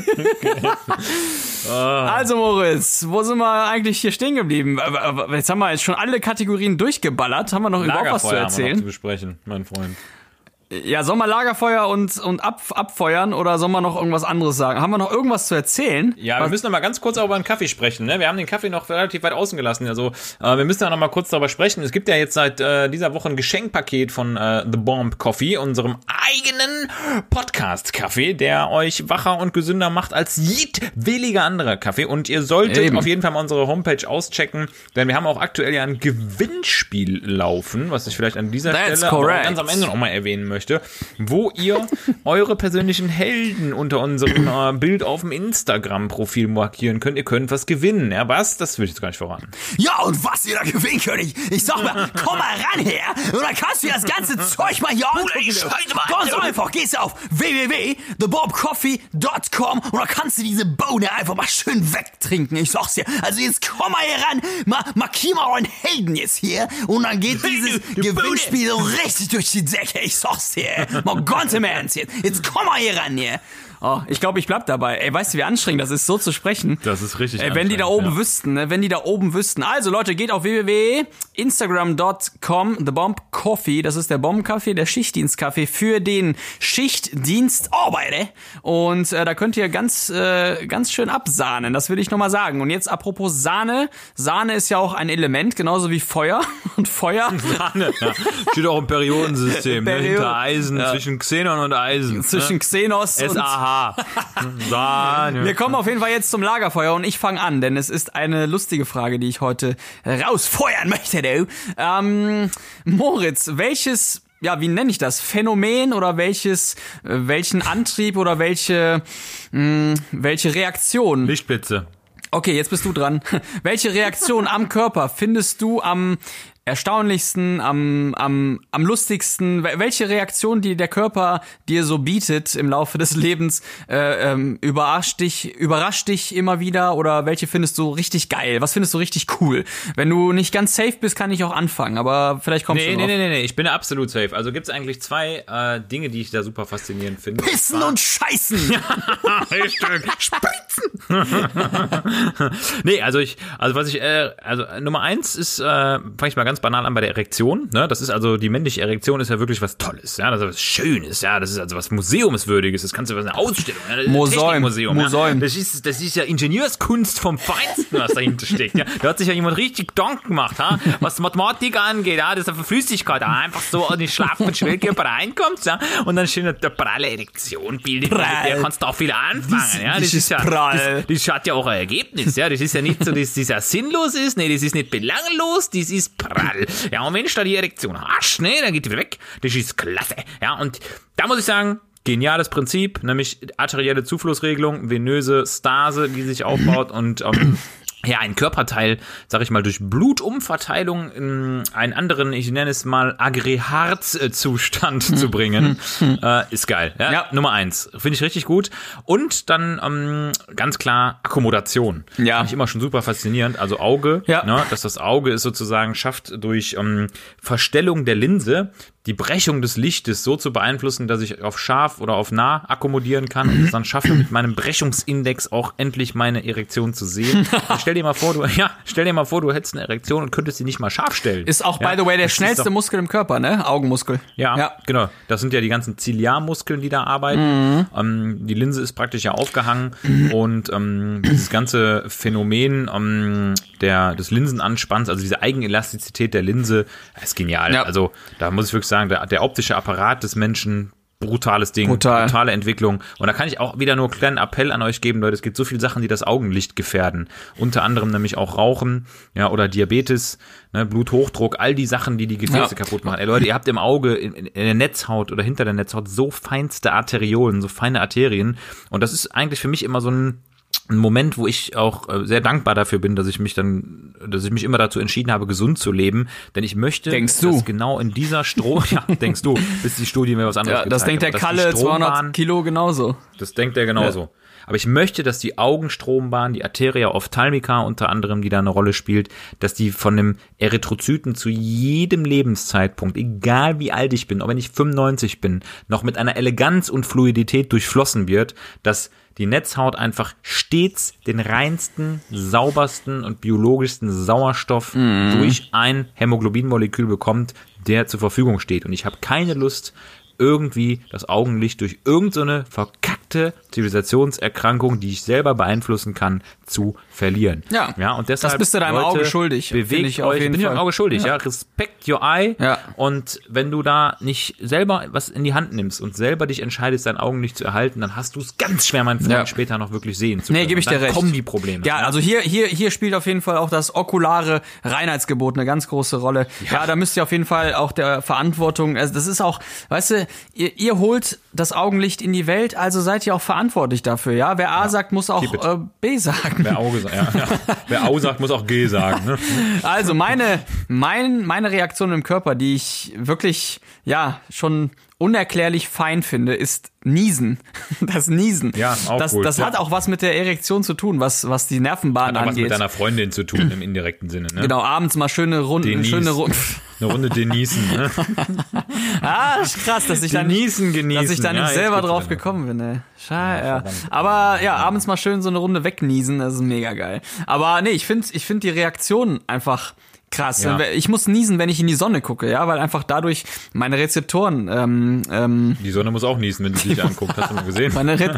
Also Moritz, wo sind wir eigentlich hier stehen geblieben? Aber- aber Jetzt haben wir jetzt schon alle Kategorien durchgeballert. Haben wir noch überhaupt was zu Lagerfeuer haben wir noch zu erzählen? besprechen, mein Freund. Ja, soll man Lagerfeuer und, und ab, abfeuern oder soll man noch irgendwas anderes sagen? Haben wir noch irgendwas zu erzählen? Ja, wir müssen noch mal ganz kurz auch über den Kaffee sprechen. Ne? Wir haben den Kaffee noch relativ weit außen gelassen. Also äh, wir müssen ja noch mal kurz darüber sprechen. Es gibt ja jetzt seit äh, dieser Woche ein Geschenkpaket von äh, The Bomb Coffee, unserem eigenen Podcast-Kaffee, der euch wacher und gesünder macht als jedwilliger anderer Kaffee. Und ihr solltet Eben. auf jeden Fall mal unsere Homepage auschecken, denn wir haben auch aktuell ja ein Gewinnspiel laufen, was ich vielleicht an dieser That's Stelle ganz am Ende noch mal erwähnen möchte, wo ihr eure persönlichen Helden unter unserem äh, Bild auf dem Instagram-Profil markieren könnt. Ihr könnt was gewinnen. Ja, was? Das will ich jetzt gar nicht verraten. Ja, und was ihr da gewinnen könnt, ich, ich sag mal, komm mal ran her und dann kannst du das ganze Zeug mal hier angucken. Ganz einfach, gehst du auf www.thebobcoffee.com und dann kannst du diese Bohne einfach mal schön wegtrinken, ich sag's dir. Also jetzt komm mal hier ran, mal, markier mal euren Helden jetzt hier und dann geht dieses die Gewinnspiel so richtig durch die Decke, ich sag's dir. Mal ganz im Ernst jetzt. Jetzt komm mal hier ran hier. Oh, ich glaube, ich bleib dabei. Ey, weißt du, wie anstrengend das ist, so zu sprechen? Das ist richtig Ey, wenn die da oben ja. wüssten, ne? wenn die da oben wüssten. Also Leute, geht auf www.instagram.com, The Bomb Coffee, das ist der Bombenkaffee, der Schichtdienstkaffee für den Schichtdienst Arbeiter. Und äh, da könnt ihr ganz, äh, ganz schön absahnen, das will ich nochmal sagen. Und jetzt apropos Sahne, Sahne ist ja auch ein Element, genauso wie Feuer. Und Feuer Sahne, ja. Steht auch im Periodensystem, ne? Period- hinter Eisen, Ja. zwischen Xenon und Eisen. zwischen Xenos ne? und... Sahne. Wir kommen auf jeden Fall jetzt zum Lagerfeuer und ich fange an, denn es ist eine lustige Frage, die ich heute rausfeuern möchte. Du. Ähm, Moritz, welches, ja, wie nenne ich das? Phänomen oder welches, äh, welchen Antrieb oder welche, mh, welche Reaktion? Lichtblitze. Okay, jetzt bist du dran. Welche Reaktion am Körper findest du am erstaunlichsten, am, am, am lustigsten? Wel- Welche Reaktion, die der Körper dir so bietet im Laufe des Lebens, äh, ähm, überrascht dich, überrascht dich immer wieder oder welche findest du richtig geil? Was findest du richtig cool? Wenn du nicht ganz safe bist, kann ich auch anfangen, aber vielleicht kommst Nee, du nee, nee, nee, nee, ich bin absolut safe. Also gibt's eigentlich zwei äh, Dinge, die ich da super faszinierend finde. Pissen und Scheißen! nee, also ich, also was ich, äh, also Nummer eins ist, äh, fange ich mal ganz banal an bei der Erektion. Ne? Das ist also die männliche Erektion ist ja wirklich was Tolles, ja, das ist was Schönes, ja, das ist also was Museumswürdiges. Das kannst du was eine Ausstellung, ja, das Museum, Museum. Ja? Das ist, das ist ja Ingenieurskunst vom Feinsten, was dahinter steckt. Ja? Da hat sich ja jemand richtig Gedanken gemacht, ha? was Mathematik angeht, ja, das ist eine Flüssigkeit, ja? einfach so an den schlaffen Schwellkörper reinkommt, ja, und dann schön eine pralle Erektion bildet. Mit der kannst du auch viel anfangen, Das- ja. das ist ja, prall. Das, das hat ja auch ein Ergebnis, ja. Das ist ja nicht so, dass das ja sinnlos ist, nee, das ist nicht belanglos, das ist prall. Ja, und wenn du da die Erektion hast, ne, dann geht die wieder weg. Das ist klasse. Ja, und da muss ich sagen, geniales Prinzip, nämlich arterielle Zuflussregelung, venöse Stase, die sich aufbaut und ähm, ja, ein Körperteil, sag ich mal, durch Blutumverteilung in einen anderen, ich nenne es mal Aggregatzustand zu bringen, äh, ist geil. Ja, Ja. Nummer eins. Finde ich richtig gut. Und dann ähm, ganz klar Akkommodation. Ja. Finde ich immer schon super faszinierend. Also Auge, Ja. ne, dass das Auge es sozusagen schafft, durch ähm, Verstellung der Linse die Brechung des Lichtes so zu beeinflussen, dass ich auf scharf oder auf nah akkommodieren kann und es dann schaffe, mit meinem Brechungsindex auch endlich meine Erektion zu sehen. Dann stellt dir mal vor, du, ja, stell dir mal vor, du hättest eine Erektion und könntest sie nicht mal scharf stellen. Ist auch, ja, by the way, der schnellste doch- Muskel im Körper, ne? Augenmuskel. Ja, Ja. genau. Das sind ja die ganzen Ziliarmuskeln, die da arbeiten. Ähm, die Linse ist praktisch ja aufgehangen und ähm, dieses ganze Phänomen ähm, der, des Linsenanspanns, also diese Eigenelastizität der Linse, ist genial. Ja. Also da muss ich wirklich sagen, der, der optische Apparat des Menschen, brutales Ding, Brutal. brutale Entwicklung. Und da kann ich auch wieder nur einen kleinen Appell an euch geben, Leute. Es gibt so viele Sachen, die das Augenlicht gefährden. Unter anderem nämlich auch Rauchen, ja, oder Diabetes, ne, Bluthochdruck, all die Sachen, die die Gefäße Ja. kaputt machen. Ey, Leute, ihr habt im Auge, in, in der Netzhaut oder hinter der Netzhaut so feinste Arteriolen, so feine Arterien. Und das ist eigentlich für mich immer so ein ein Moment, wo ich auch äh, sehr dankbar dafür bin, dass ich mich dann, dass ich mich immer dazu entschieden habe, gesund zu leben, denn ich möchte, Denkst du? dass genau in dieser Strom, ja, denkst du, bis die Studie mir was anderes Ja, das denkt der Kalle, dass die Strombahn- 200 Kilo genauso. das denkt er genauso. Aber ich möchte, dass die Augenstrombahn, die Arteria ophthalmica unter anderem, die da eine Rolle spielt, dass die von einem Erythrozyten zu jedem Lebenszeitpunkt, egal wie alt ich bin, auch wenn ich 95 bin, noch mit einer Eleganz und Fluidität durchflossen wird, dass die Netzhaut einfach stets den reinsten, saubersten und biologischsten Sauerstoff durch ein Hämoglobinmolekül bekommt, der zur Verfügung steht. Und ich habe keine Lust, irgendwie das Augenlicht durch irgendeine verkackte Zivilisationserkrankung, die ich selber beeinflussen kann, zu verlieren. Ja. ja und deshalb, Das bist du deinem Leute, Auge schuldig, Bewegt ich euch, bin ich Fall. Auge schuldig, ja. Respect your eye. Ja. Und wenn du da nicht selber was in die Hand nimmst und selber dich entscheidest, dein Augenlicht zu erhalten, dann hast du es ganz schwer, mein Freund, Ja. später noch wirklich sehen zu Nee, können. gebe ich dir recht. kommen die Probleme. Ja, also hier, hier, hier spielt auf jeden Fall auch das okulare Reinheitsgebot eine ganz große Rolle. Ja, da müsst ihr auf jeden Fall auch der Verantwortung, also das ist auch, weißt du, ihr, ihr holt das Augenlicht in die Welt, also seid ihr auch verantwortlich dafür, ja? Wer A sagt, muss auch äh, B sagen. Wer Auge sagt, ja, ja. Wer Au sagt, muss auch G sagen. Ne? Also meine, mein, meine Reaktion im Körper, die ich wirklich, ja, schon unerklärlich fein finde, ist Niesen. Das Niesen. Ja, auch das, cool. das Ja. hat auch was mit der Erektion zu tun, was, was die Nervenbahn Hat auch was angeht. mit deiner Freundin zu tun, im indirekten Sinne. Ne? Genau, abends mal schöne Runden, Denise. schöne Runden. Eine Runde Denisen. Ne? Ah, ist krass, dass ich da Genießen, dass ich da nicht Ja, selber drauf gekommen bin, ey. Scheiße, ja. Aber ja, abends mal schön so eine Runde wegniesen, das ist mega geil. Aber nee, ich finde ich find die Reaktion einfach krass. Ja. Ich muss niesen, wenn ich in die Sonne gucke, ja, weil einfach dadurch meine Rezeptoren, ähm, ähm, Die Sonne muss auch niesen, wenn du dich anguckt. Hast du mal gesehen? meine Re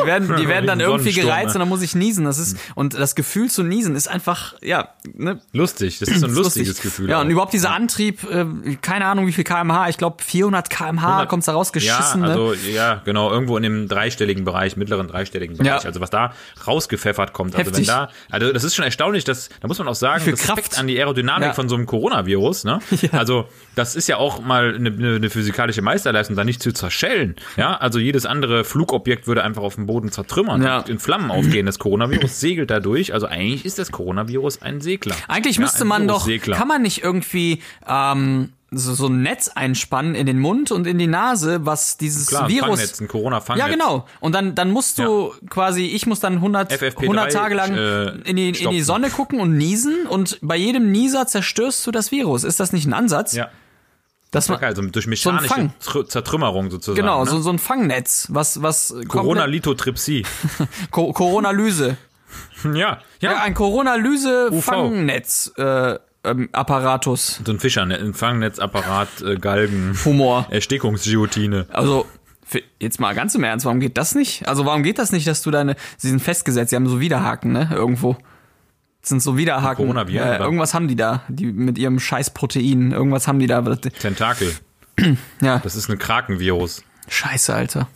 die werden, die werden dann irgendwie gereizt ne? und dann muss ich niesen. Das ist, und das Gefühl zu niesen ist einfach, ja, ne, Lustig, das ist so ein lustiges lustig. Gefühl. Ja, auch. und überhaupt dieser Antrieb, äh, keine Ahnung wie viel kmh, ich glaube 400 kmh kommt's da rausgeschissen. Ja, ne? also ja, genau, irgendwo in dem dreistelligen Bereich, mittleren dreistelligen Bereich. Ja. Also was da rausgepfeffert kommt. Also Heftig. wenn da, also das ist schon erstaunlich, dass, da muss man auch sagen, Respekt Kraft. an die Aerodynamik Ja. von so einem Coronavirus, ne? Also das ist ja auch mal eine, eine, physikalische Meisterleistung, da nicht zu zerschellen. Ja, also jedes andere Flugobjekt würde einfach auf dem Boden zertrümmern Ja. und in Flammen aufgehen. Das Coronavirus segelt dadurch. Also eigentlich ist das Coronavirus ein Segler. Eigentlich ja, müsste man doch, kann man nicht irgendwie ähm, so, so ein Netz einspannen in den Mund und in die Nase, was dieses Klar, ein Virus. Fangnetz, ein Corona-Fangnetz. Ja, genau. Und dann, dann musst du quasi, ich muss dann 100, FFP3, 100 Tage lang äh, in, die, in die. Sonne gucken und niesen und bei jedem Nieser zerstörst du das Virus. Ist das nicht ein Ansatz? Ja. Dass man, Also durch ein mechanische. Tr- Zertrümmerung sozusagen. genau, ne? so, so ein Fangnetz, was, was Corona-Lithotripsie. Co Coronalyse. ja, Ja, ja. ein Coronalyse-Fangnetz. Äh, ähm, Apparatus. So ein Fischer, ein Fangnetapparat, äh, Galgen, Humor. Erstickungsguillotine. Also, jetzt mal ganz im Ernst, warum geht das nicht? Also, warum geht das nicht, dass du deine, sie sind festgesetzt, sie haben so Widerhaken, ne, irgendwo. Das sind so Widerhaken. Coronaviren, äh, irgendwas haben die da, die mit ihrem scheiß Protein, irgendwas haben die da. Tentakel. Ja, Das ist ein Krakenvirus. scheiße, Alter.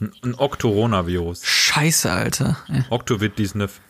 Ein, ein Octoronavirus. Scheiße, Alter. Ja. Octovid-Disnev.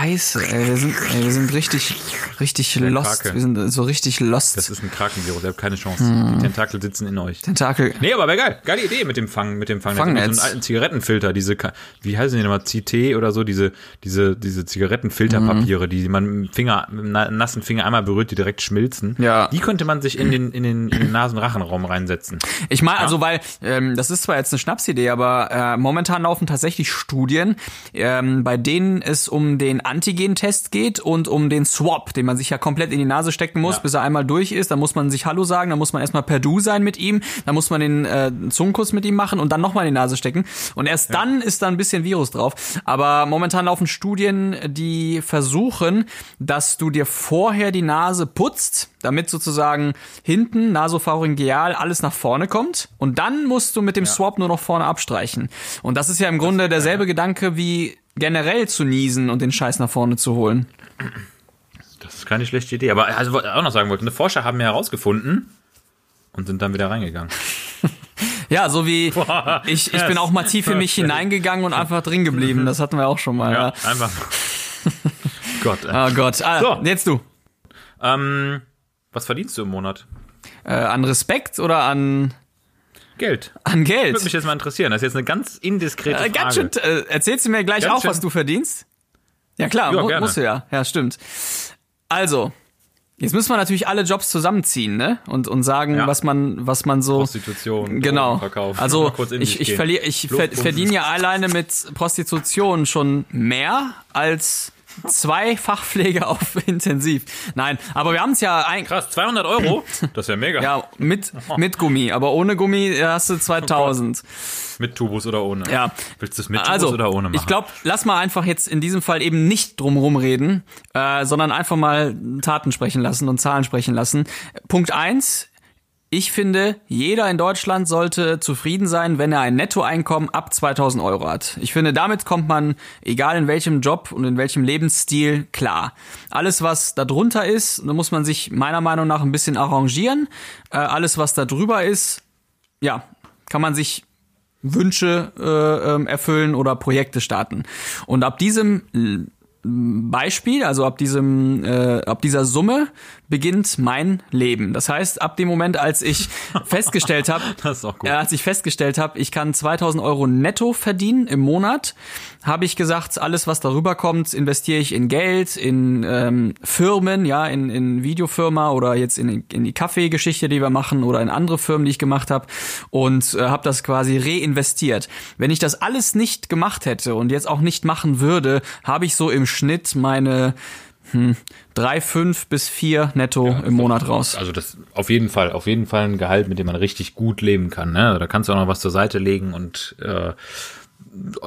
Scheiße, ey, wir sind, ey, wir sind richtig, richtig lost. Krake. Wir sind so richtig lost. Das ist ein Krakenvirus, ihr habt keine Chance. Hm. Die Tentakel sitzen in euch. Tentakel. Nee, aber wäre geil. Geile Idee mit dem Fang, mit dem Fangnetz. Fangnetz. Mit so einem alten Zigarettenfilter, diese, wie heißen die nochmal, CT oder so, diese, diese, diese Zigarettenfilterpapiere, die man mit dem Finger, mit na- nassen Finger einmal berührt, die direkt schmilzen. Ja. Die könnte man sich in den, in den, in den Nasenrachenraum reinsetzen. Ich meine, also weil, ähm, das ist zwar jetzt eine Schnapsidee, aber äh, momentan laufen tatsächlich Studien, ähm, bei denen es um den Antigen-Test geht und um den Swap, den man sich ja komplett in die Nase stecken muss, Ja. bis er einmal durch ist. Dann muss man sich Hallo sagen, dann muss man erstmal per Du sein mit ihm, dann muss man den äh, Zungenkuss mit ihm machen und dann nochmal in die Nase stecken. Und erst dann ist da ein bisschen Virus drauf. Aber momentan laufen Studien, die versuchen, dass du dir vorher die Nase putzt, damit sozusagen hinten nasopharyngeal alles nach vorne kommt. Und dann musst du mit dem Swap nur noch vorne abstreichen. Und das ist ja im Grunde derselbe Gedanke wie generell zu niesen und den Scheiß nach vorne zu holen. Das ist keine schlechte Idee. Aber also, was ich auch noch sagen wollte, eine Forscher haben ja herausgefunden und sind dann wieder reingegangen. Ja, so wie Boah, ich, ich bin auch mal tief in mich hineingegangen und einfach drin geblieben. Das hatten wir auch schon mal. Ja. einfach. Gott. Ey. Oh Gott. Ah, So. Jetzt du. Ähm, was verdienst du im Monat? Äh, an Respekt oder an, Geld. an Würde Geld? mich jetzt mal interessieren. Das ist jetzt eine ganz indiskrete Äh, Frage. ganz schön, äh, erzählst du mir gleich Ganz auch, schön- was du verdienst? Ja klar, Ja, mu musst du ja. Ja, stimmt. Also, jetzt müssen wir natürlich alle Jobs zusammenziehen, ne? Und, und sagen, Ja. was man, was man so. Prostitution, Genau. Drogenverkauf. Also ich, ich, verliere, ich ver verdiene ja alleine mit Prostitution schon mehr als zwei Fachpflege auf Intensiv. Nein, aber wir haben es ja eigentlich. Krass, 200 Euro? Das ist ja mega. Ja, mit, mit Gummi, aber ohne Gummi äh, hast du 2000. Mit Tubus oder ohne? Ja. Willst du es mit Tubus Also, oder ohne machen? ich glaube, lass mal einfach jetzt in diesem Fall eben nicht drumherum reden, äh, sondern einfach mal Taten sprechen lassen und Zahlen sprechen lassen. Punkt eins: Ich finde, jeder in Deutschland sollte zufrieden sein, wenn er ein Nettoeinkommen ab 2000 Euro hat. Ich finde, damit kommt man, egal in welchem Job und in welchem Lebensstil, klar. Alles, was da drunter ist, da muss man sich meiner Meinung nach ein bisschen arrangieren. Äh, alles, was da drüber ist, ja, kann man sich Wünsche äh, ähm, erfüllen oder Projekte starten. Und ab diesem Beispiel, also ab diesem, äh, ab dieser Summe beginnt mein Leben. Das heißt, ab dem Moment, als ich festgestellt habe, äh, als ich festgestellt habe, ich kann 2000 Euro netto verdienen im Monat, habe ich gesagt, alles was darüber kommt, investiere ich in Geld, in ähm, Firmen, ja, in, in Videofirma oder jetzt in, in die Kaffeegeschichte, die wir machen oder in andere Firmen, die ich gemacht habe und äh, habe das quasi reinvestiert. Wenn ich das alles nicht gemacht hätte und jetzt auch nicht machen würde, habe ich so im Schnitt meine hm, drei, fünf bis vier netto im Monat raus. Also das auf jeden Fall, auf jeden Fall ein Gehalt, mit dem man richtig gut leben kann. Ne? Da kannst du auch noch was zur Seite legen und äh,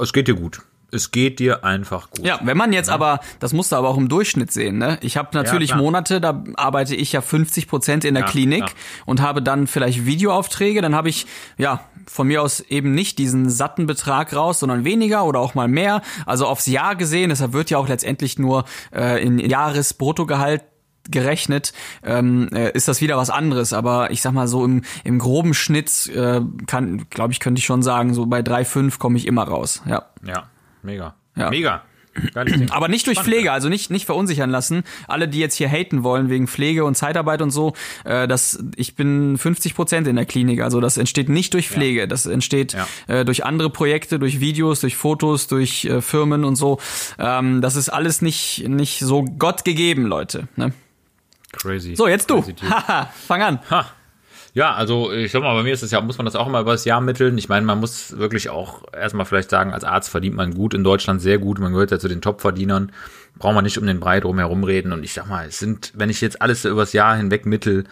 es geht dir gut. Es geht dir einfach gut. Ja, wenn man jetzt aber, das musst du aber auch im Durchschnitt sehen, ne? Ich habe natürlich Ja. Monate, da arbeite ich ja 50 Prozent in der Ja, Klinik und habe dann vielleicht Videoaufträge, dann habe ich, ja, von mir aus eben nicht diesen satten Betrag raus, sondern weniger oder auch mal mehr. Also aufs Jahr gesehen, deshalb wird ja auch letztendlich nur äh, in Jahresbruttogehalt gerechnet, ähm, äh, ist das wieder was anderes. Aber ich sag mal so im, im groben Schnitt äh, kann, glaube ich, könnte ich schon sagen, so bei 3,5 komme ich immer raus. Ja. Ja, mega. Ja. Mega. Aber nicht durch Spannend, Pflege, also nicht, nicht verunsichern lassen. Alle, die jetzt hier haten wollen wegen Pflege und Zeitarbeit und so, äh, das, ich bin 50 Prozent in der Klinik. Also das entsteht nicht durch Pflege. Das entsteht Ja. äh, durch andere Projekte, durch Videos, durch Fotos, durch äh, Firmen und so. Ähm, das ist alles nicht, nicht so Gott gegeben, Leute. Ne? Crazy. So, jetzt du. Crazy. Haha, fang an. Ha. Ja, also ich sag mal, bei mir ist das ja, muss man das auch immer über das Jahr mitteln. Ich meine, man muss wirklich auch erstmal vielleicht sagen, als Arzt verdient man gut, in Deutschland sehr gut. Man gehört ja zu den Top-Verdienern. Braucht man nicht um den Brei drum herum reden. Und ich sag mal, es sind, wenn ich jetzt alles übers Jahr hinweg mittel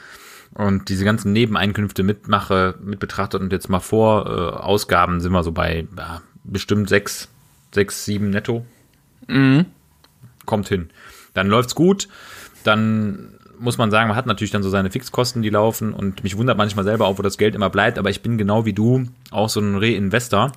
und diese ganzen Nebeneinkünfte mitmache, mit betrachtet und jetzt mal vor äh, Ausgaben sind wir so bei ja, bestimmt sechs, sechs, sieben netto. Kommt hin. Dann läuft's gut. Dann muss man sagen, man hat natürlich dann so seine Fixkosten, die laufen und mich wundert manchmal selber auch, wo das Geld immer bleibt, aber ich bin genau wie du auch so ein Reinvestor.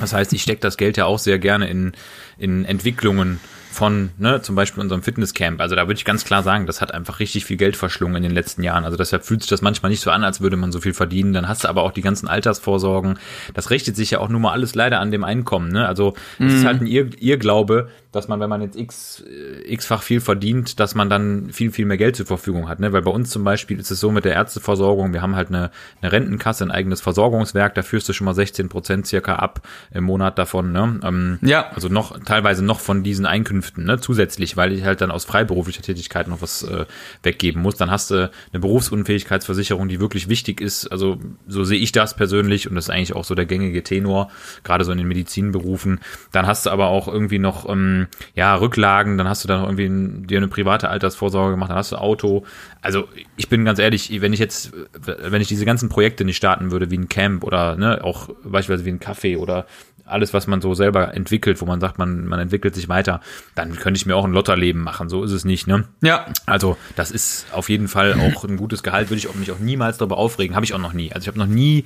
Das heißt, ich stecke das Geld ja auch sehr gerne in, in Entwicklungen von, ne, zum Beispiel unserem Fitnesscamp. Also da würde ich ganz klar sagen, das hat einfach richtig viel Geld verschlungen in den letzten Jahren. Also deshalb fühlt sich das manchmal nicht so an, als würde man so viel verdienen. Dann hast du aber auch die ganzen Altersvorsorgen. Das richtet sich ja auch nur mal alles leider an dem Einkommen. Ne? Also es ist halt ein Irr Irrglaube, dass man, wenn man jetzt x, äh, x-fach viel verdient, dass man dann viel, viel mehr Geld zur Verfügung hat. Ne? Weil bei uns zum Beispiel ist es so mit der Ärzteversorgung, wir haben halt eine, eine Rentenkasse, ein eigenes Versorgungswerk, da führst du schon mal 16 Prozent circa ab im Monat davon. Ne? Ähm, Ja. Also noch teilweise noch von diesen Einkünften Einkünften, ne, zusätzlich, weil ich halt dann aus freiberuflicher Tätigkeit noch was äh, weggeben muss. Dann hast du eine Berufsunfähigkeitsversicherung, die wirklich wichtig ist. Also so sehe ich das persönlich und das ist eigentlich auch so der gängige Tenor, gerade so in den Medizinberufen. Dann hast du aber auch irgendwie noch ähm, ja Rücklagen, dann hast du dann noch irgendwie ein, dir eine private Altersvorsorge gemacht, dann hast du Auto. Also ich bin ganz ehrlich, wenn ich jetzt, wenn ich diese ganzen Projekte nicht starten würde, wie ein Camp oder ne, auch beispielsweise wie ein Kaffee oder alles, was man so selber entwickelt, wo man sagt, man, man entwickelt sich weiter, dann könnte ich mir auch ein Lotterleben machen. So ist es nicht, ne? Ja. Also, das ist auf jeden Fall auch ein gutes Gehalt, würde ich auch, mich auch niemals darüber aufregen. Habe ich auch noch nie. Also, ich habe noch nie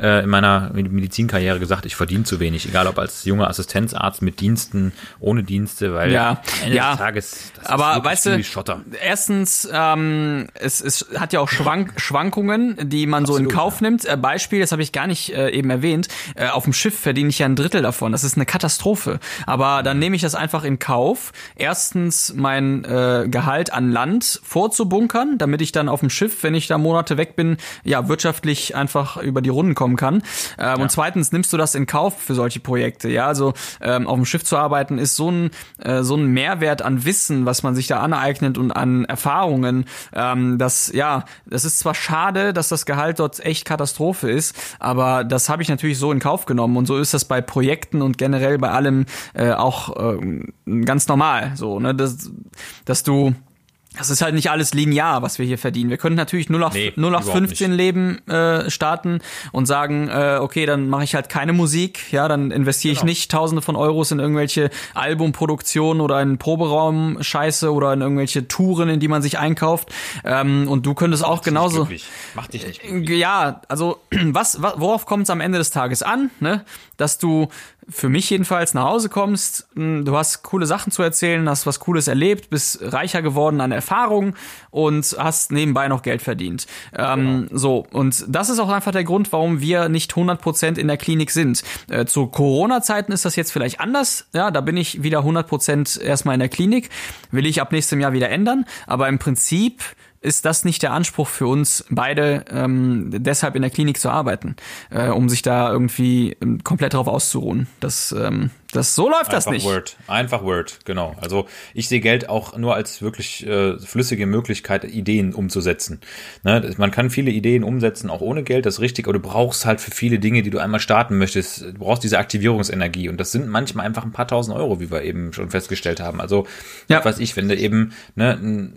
äh, in meiner Medizinkarriere gesagt, ich verdiene zu wenig, egal ob als junger Assistenzarzt mit Diensten, ohne Dienste, weil Ja, Ende ja. des Tages, das Aber wirklich weißt du, Schotter. erstens, ähm, es, es hat ja auch Schwank Schwankungen, die man so in Absolut, Kauf nimmt. Äh, Beispiel, das habe ich gar nicht äh, eben erwähnt, äh, auf dem Schiff verdiene ich ja ein Drittel davon. Das ist eine Katastrophe. Aber dann nehme ich das einfach in Kauf, erstens mein äh, Gehalt an Land vorzubunkern, damit ich dann auf dem Schiff, wenn ich da Monate weg bin, ja, wirtschaftlich einfach über die Runden kommen kann. Ähm, Und zweitens nimmst du das in Kauf für solche Projekte. Ja, also ähm, auf dem Schiff zu arbeiten ist so ein, äh, so ein Mehrwert an Wissen, was man sich da aneignet und an Erfahrungen. Ähm, das, ja, das ist zwar schade, dass das Gehalt dort echt Katastrophe ist, aber das habe ich natürlich so in Kauf genommen. Und so ist das bei Projekten und generell bei allem äh, auch ähm, ganz normal. So, ne, dass, dass du das ist halt nicht alles linear, was wir hier verdienen. Wir können natürlich 0 auf, Nee, 0 auf überhaupt 15 Leben äh, starten und sagen, äh, okay, dann mache ich halt keine Musik, ja, dann investiere ich Genau. nicht Tausende von Euros in irgendwelche Albumproduktionen oder in Proberaum-Scheiße oder in irgendwelche Touren, in die man sich einkauft. Ähm, und du könntest auch genauso. Glücklich. Macht dich nicht glücklich. Ja, also was, wa- worauf kommt es am Ende des Tages an, ne? Dass du für mich jedenfalls nach Hause kommst, mh, du hast coole Sachen zu erzählen, hast was Cooles erlebt, bist reicher geworden an Erfahrung und hast nebenbei noch Geld verdient. Ähm, So, und das ist auch einfach der Grund, warum wir nicht 100% in der Klinik sind. Äh, zu Corona-Zeiten ist das jetzt vielleicht anders, ja, da bin ich wieder 100% erstmal in der Klinik, will ich ab nächstem Jahr wieder ändern, aber im Prinzip ist das nicht der Anspruch für uns beide, ähm, deshalb in der Klinik zu arbeiten, äh, um sich da irgendwie ähm, komplett drauf auszuruhen. Das, ähm, das so läuft das Einfach nicht. Word, einfach Word, genau. Also ich sehe Geld auch nur als wirklich äh, flüssige Möglichkeit, Ideen umzusetzen. Ne? das- Man kann viele Ideen umsetzen, auch ohne Geld, das ist richtig, aber du brauchst halt für viele Dinge, die du einmal starten möchtest, du brauchst diese Aktivierungsenergie und das sind manchmal einfach ein paar tausend Euro, wie wir eben schon festgestellt haben. Also, Ja. was weiß ich, wenn du eben ne,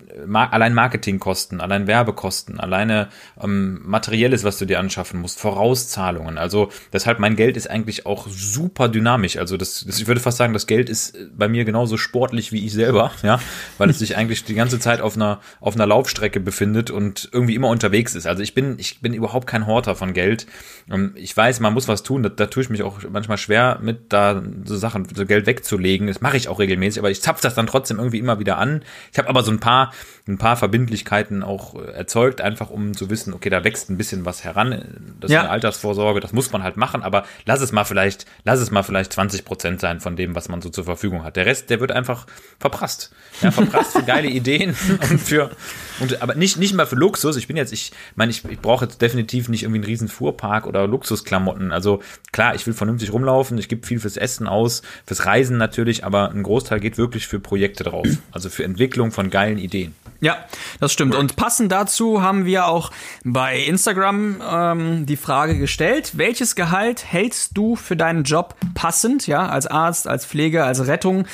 allein Marketingkosten, allein Werbekosten, alleine ähm, Materielles, was du dir anschaffen musst, Vorauszahlungen. Also deshalb mein Geld ist eigentlich auch super dynamisch. Also das, das ich würde fast sagen, das Geld ist bei mir genauso sportlich wie ich selber, ja, weil es sich eigentlich die ganze Zeit auf einer auf einer Laufstrecke befindet und irgendwie immer unterwegs ist. Also ich bin ich bin überhaupt kein Horter von Geld. Ähm, Ich weiß, man muss was tun. Da, da tue ich mich auch manchmal schwer mit, da so Sachen, so Geld wegzulegen. Das mache ich auch regelmäßig, aber ich zapf das dann trotzdem irgendwie immer wieder an. Ich habe aber so ein paar ein paar Verbindlichkeiten auch äh, erzeugt, einfach um zu wissen, okay, da wächst ein bisschen was heran. Das ist Ja. eine Altersvorsorge, das muss man halt machen, aber lass es mal vielleicht, lass es mal vielleicht 20 Prozent sein von dem, was man so zur Verfügung hat. Der Rest, der wird einfach verprasst. Ja, verprasst für geile Ideen und für, und, aber nicht, nicht mal für Luxus. Ich bin jetzt, ich meine, ich, ich brauche jetzt definitiv nicht irgendwie einen riesen Fuhrpark oder Luxusklamotten. Also klar, ich will vernünftig rumlaufen, ich gebe viel fürs Essen aus, fürs Reisen natürlich, aber ein Großteil geht wirklich für Projekte drauf. Also für Entwicklung von geilen Ideen. Ja, das stimmt. Und passend dazu haben wir auch bei Instagram ähm, die Frage gestellt, welches Gehalt hältst du für deinen Job passend, ja, als Arzt, als Pflege, als Rettung?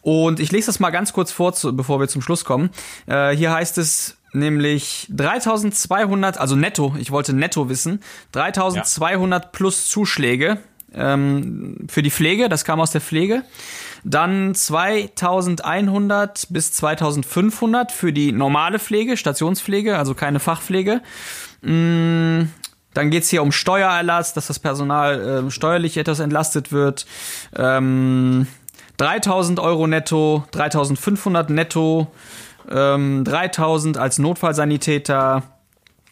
Und ich lese das mal ganz kurz vor, bevor wir zum Schluss kommen. Äh, hier heißt es nämlich 3200, also netto, ich wollte netto wissen, 3200 plus Zuschläge ähm, für die Pflege, das kam aus der Pflege. Dann 2100 bis 2500 für die normale Pflege, Stationspflege, also keine Fachpflege. Mm, Dann geht's hier um Steuererlass, dass das Personal äh, steuerlich etwas entlastet wird. Ähm, 3000 Euro netto, 3500 netto, ähm, 3000 als Notfallsanitäter,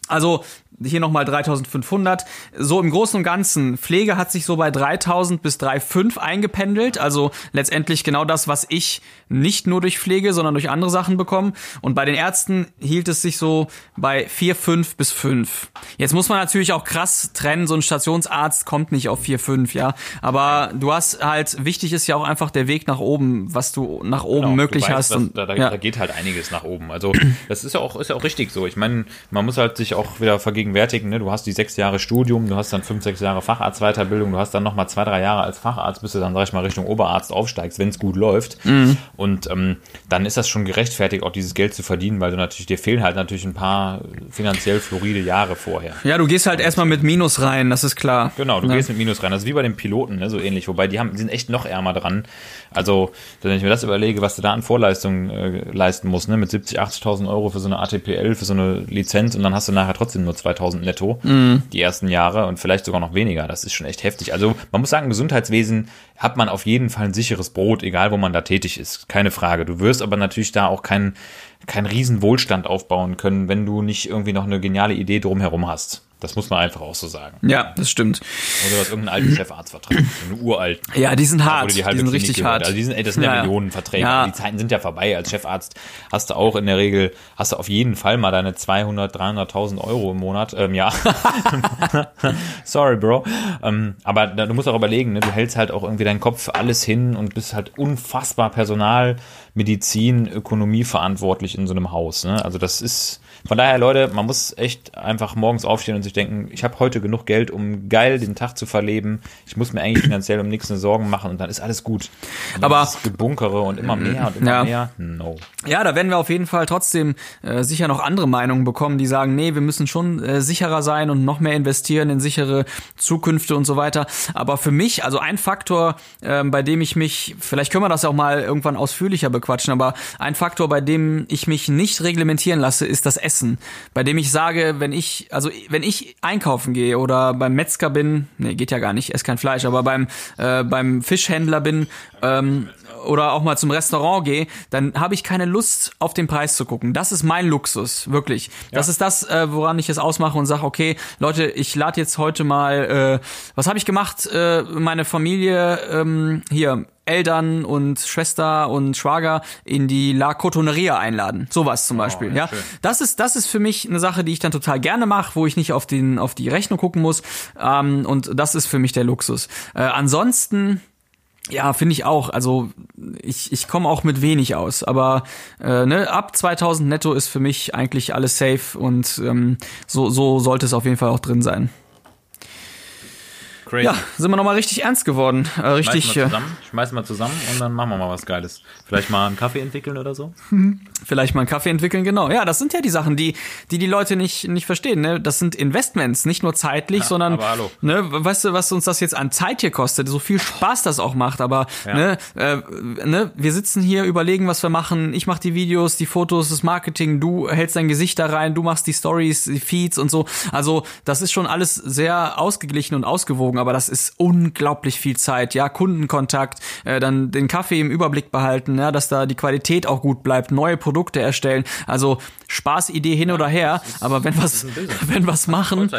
Also hier nochmal 3500. So im Großen und Ganzen, Pflege hat sich so bei 3000 bis 3,5 eingependelt. Also letztendlich genau das, was ich nicht nur durch Pflege, sondern durch andere Sachen bekomme. Und bei den Ärzten hielt es sich so bei 4,5 bis 5. Jetzt muss man natürlich auch krass trennen, so ein Stationsarzt kommt nicht auf 4,5, ja. Aber du hast halt, wichtig ist ja auch einfach der Weg nach oben, was du nach oben Genau, möglich weißt, hast. was, und, da, da, ja. da geht halt einiges nach oben. Also das ist ja auch, ist ja auch richtig so. Ich meine, man muss halt sich auch wieder vergegenwärtigen, ne? du hast die sechs Jahre Studium, du hast dann fünf, sechs Jahre Facharztweiterbildung, du hast dann nochmal zwei, drei Jahre als Facharzt, bis du dann, sag ich mal, Richtung Oberarzt aufsteigst, wenn es gut läuft. Mhm. Und ähm, dann ist das schon gerechtfertigt, auch dieses Geld zu verdienen, weil du natürlich, dir fehlen halt natürlich ein paar finanziell floride Jahre vorher. ja, du gehst halt erstmal mit Minus rein, das ist klar. Genau, du Ja. gehst mit Minus rein. Das ist wie bei den Piloten, ne, so ähnlich. Wobei die haben, die sind echt noch ärmer dran. Also, wenn ich mir das überlege, was du da an Vorleistungen äh, leisten musst, ne, mit 70, 80.000 Euro für so eine ATPL, für so eine Lizenz und dann hast du nachher trotzdem nur 2.000 netto die ersten Jahre und vielleicht sogar noch weniger. Das ist schon echt heftig. Also, man muss sagen, im Gesundheitswesen hat man auf jeden Fall ein sicheres Brot, egal wo man da tätig ist. Keine Frage. Du wirst aber natürlich da auch keinen keinen riesen Wohlstand aufbauen können, wenn du nicht irgendwie noch eine geniale Idee drumherum hast. Das muss man einfach auch so sagen. Ja, das stimmt. Oder du hast irgendeinen alten Chefarztvertrag, so einen uralten. Ja, die sind hart, die, die sind Klinik richtig gehört. hart. Also die sind, ey, das sind ja, Ja. Millionenverträge. Ja. Die Zeiten sind ja vorbei. Als Chefarzt hast du auch in der Regel, hast du auf jeden Fall mal deine 200, 300.000 Euro im Monat, ähm, ja. Sorry, Bro. Ähm, aber du musst auch überlegen, ne, du hältst halt auch irgendwie deinen Kopf für alles hin und bist halt unfassbar Personal, Medizin, Ökonomie verantwortlich in so einem Haus. Ne? Also das ist, von daher, Leute, man muss echt einfach morgens aufstehen und sich denken, ich habe heute genug Geld, um geil den Tag zu verleben. Ich muss mir eigentlich finanziell um nichts eine Sorgen machen und dann ist alles gut. Und Aber- Gebunkere und immer mehr und immer Ja. mehr, no. Ja, da werden wir auf jeden Fall trotzdem äh, sicher noch andere Meinungen bekommen, die sagen, nee, wir müssen schon äh, sicherer sein und noch mehr investieren in sichere Zukünfte und so weiter. Aber für mich, also ein Faktor, ähm, bei dem ich mich, vielleicht können wir das auch mal irgendwann ausführlicher bequatschen, aber ein Faktor, bei dem ich mich nicht reglementieren lasse, ist das Essen. Bei dem ich sage, wenn ich, also wenn ich einkaufen gehe oder beim Metzger bin, nee, geht ja gar nicht, esse kein Fleisch, aber beim, äh, beim Fischhändler bin, ähm, oder auch mal zum Restaurant gehe, dann habe ich keine Lust, auf den Preis zu gucken. Das ist mein Luxus, wirklich. Das ist das, äh, woran ich es ausmache und sage, okay, Leute, ich lade jetzt heute mal, äh, was habe ich gemacht? Äh, meine Familie ähm, hier. Eltern und Schwester und Schwager in die La Cotoneria einladen. Sowas zum Beispiel. ja, ja, schön. das ist das ist für mich eine Sache, die ich dann total gerne mache, wo ich nicht auf den auf die Rechnung gucken muss. Ähm, und das ist für mich der Luxus. Äh, ansonsten ja, finde ich auch. Also ich, ich komme auch mit wenig aus, aber äh, ne, ab 2000 netto ist für mich eigentlich alles safe und ähm, so, so sollte es auf jeden Fall auch drin sein. Crazy. Ja, sind wir nochmal richtig ernst geworden. Äh, richtig, Schmeißen wir äh, zusammen, schmeißen wir zusammen und dann machen wir mal was Geiles. Vielleicht mal einen Kaffee entwickeln oder so. vielleicht mal einen Kaffee entwickeln, genau. Ja, das sind ja die Sachen, die die, die Leute nicht, nicht verstehen. Ne? Das sind Investments, nicht nur zeitlich, sondern, aber hallo. ne, weißt du, was uns das jetzt an Zeit hier kostet, so viel Spaß das auch macht, aber Ja. ne, äh, ne, wir sitzen hier, überlegen, was wir machen. Ich mache die Videos, die Fotos, das Marketing, du hältst dein Gesicht da rein, du machst die Stories, die Feeds und so. Also das ist schon alles sehr ausgeglichen und ausgewogen, aber das ist unglaublich viel Zeit. Ja, Kundenkontakt, äh, dann den Kaffee im Überblick behalten, ja, dass da die Qualität auch gut bleibt, neue Produkte erstellen. Also Spaßidee hin oder her, aber wenn was, wenn was machen,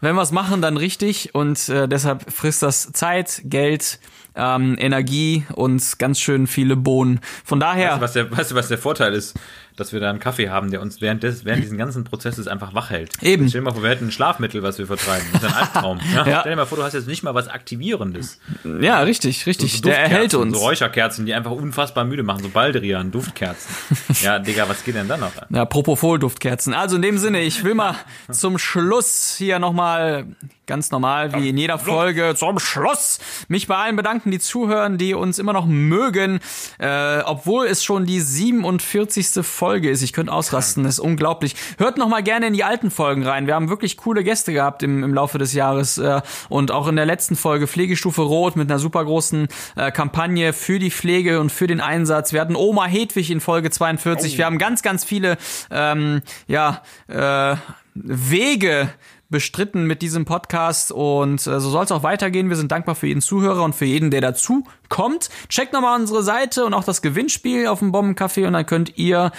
wenn was machen, dann richtig und äh, deshalb frisst das Zeit, Geld, ähm, Energie und ganz schön viele Bohnen. Von daher, Weißt, du, was der, weißt du, was der Vorteil ist? Dass wir da einen Kaffee haben, der uns während, des, während diesen ganzen Prozesses einfach wach hält. Eben. Stell dir mal vor, wir hätten ein Schlafmittel, was wir vertreiben. Das ist ein Albtraum. Ja? Ja. Stell dir mal vor, du hast jetzt nicht mal was Aktivierendes. ja, richtig, richtig, So der erhält uns. So Räucherkerzen, die einfach unfassbar müde machen. So Baldrian, Duftkerzen. ja, Digga, was geht denn da noch? Ja, Propofol-Duftkerzen. Also in dem Sinne, ich will mal zum Schluss hier nochmal ganz normal wie in jeder Folge zum Schluss mich bei allen bedanken, die zuhören, die uns immer noch mögen, äh, obwohl es schon die 47. Folge ist. Ich könnte ausrasten, das ist unglaublich. Hört noch mal gerne in die alten Folgen rein. Wir haben wirklich coole Gäste gehabt im, im Laufe des Jahres äh, und auch in der letzten Folge Pflegestufe Rot mit einer super großen äh, Kampagne für die Pflege und für den Einsatz. Wir hatten Oma Hedwig in Folge 42. Wir haben ganz, ganz viele, ähm, ja, äh, Wege bestritten mit diesem Podcast und äh, so soll es auch weitergehen. Wir sind dankbar für jeden Zuhörer und für jeden, der dazu kommt. Checkt nochmal unsere Seite und auch das Gewinnspiel auf dem Bombencafé und dann könnt ihr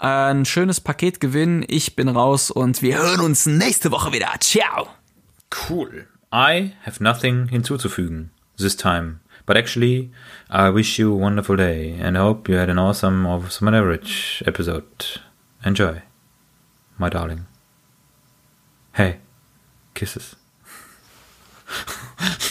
äh, ein schönes Paket gewinnen. Ich bin raus und wir hören uns nächste Woche wieder. Ciao! Cool. I have nothing hinzuzufügen this time. But actually, I wish you a wonderful day and hope you had an awesome Office on Average episode. Enjoy, my darling. Hey, kisses.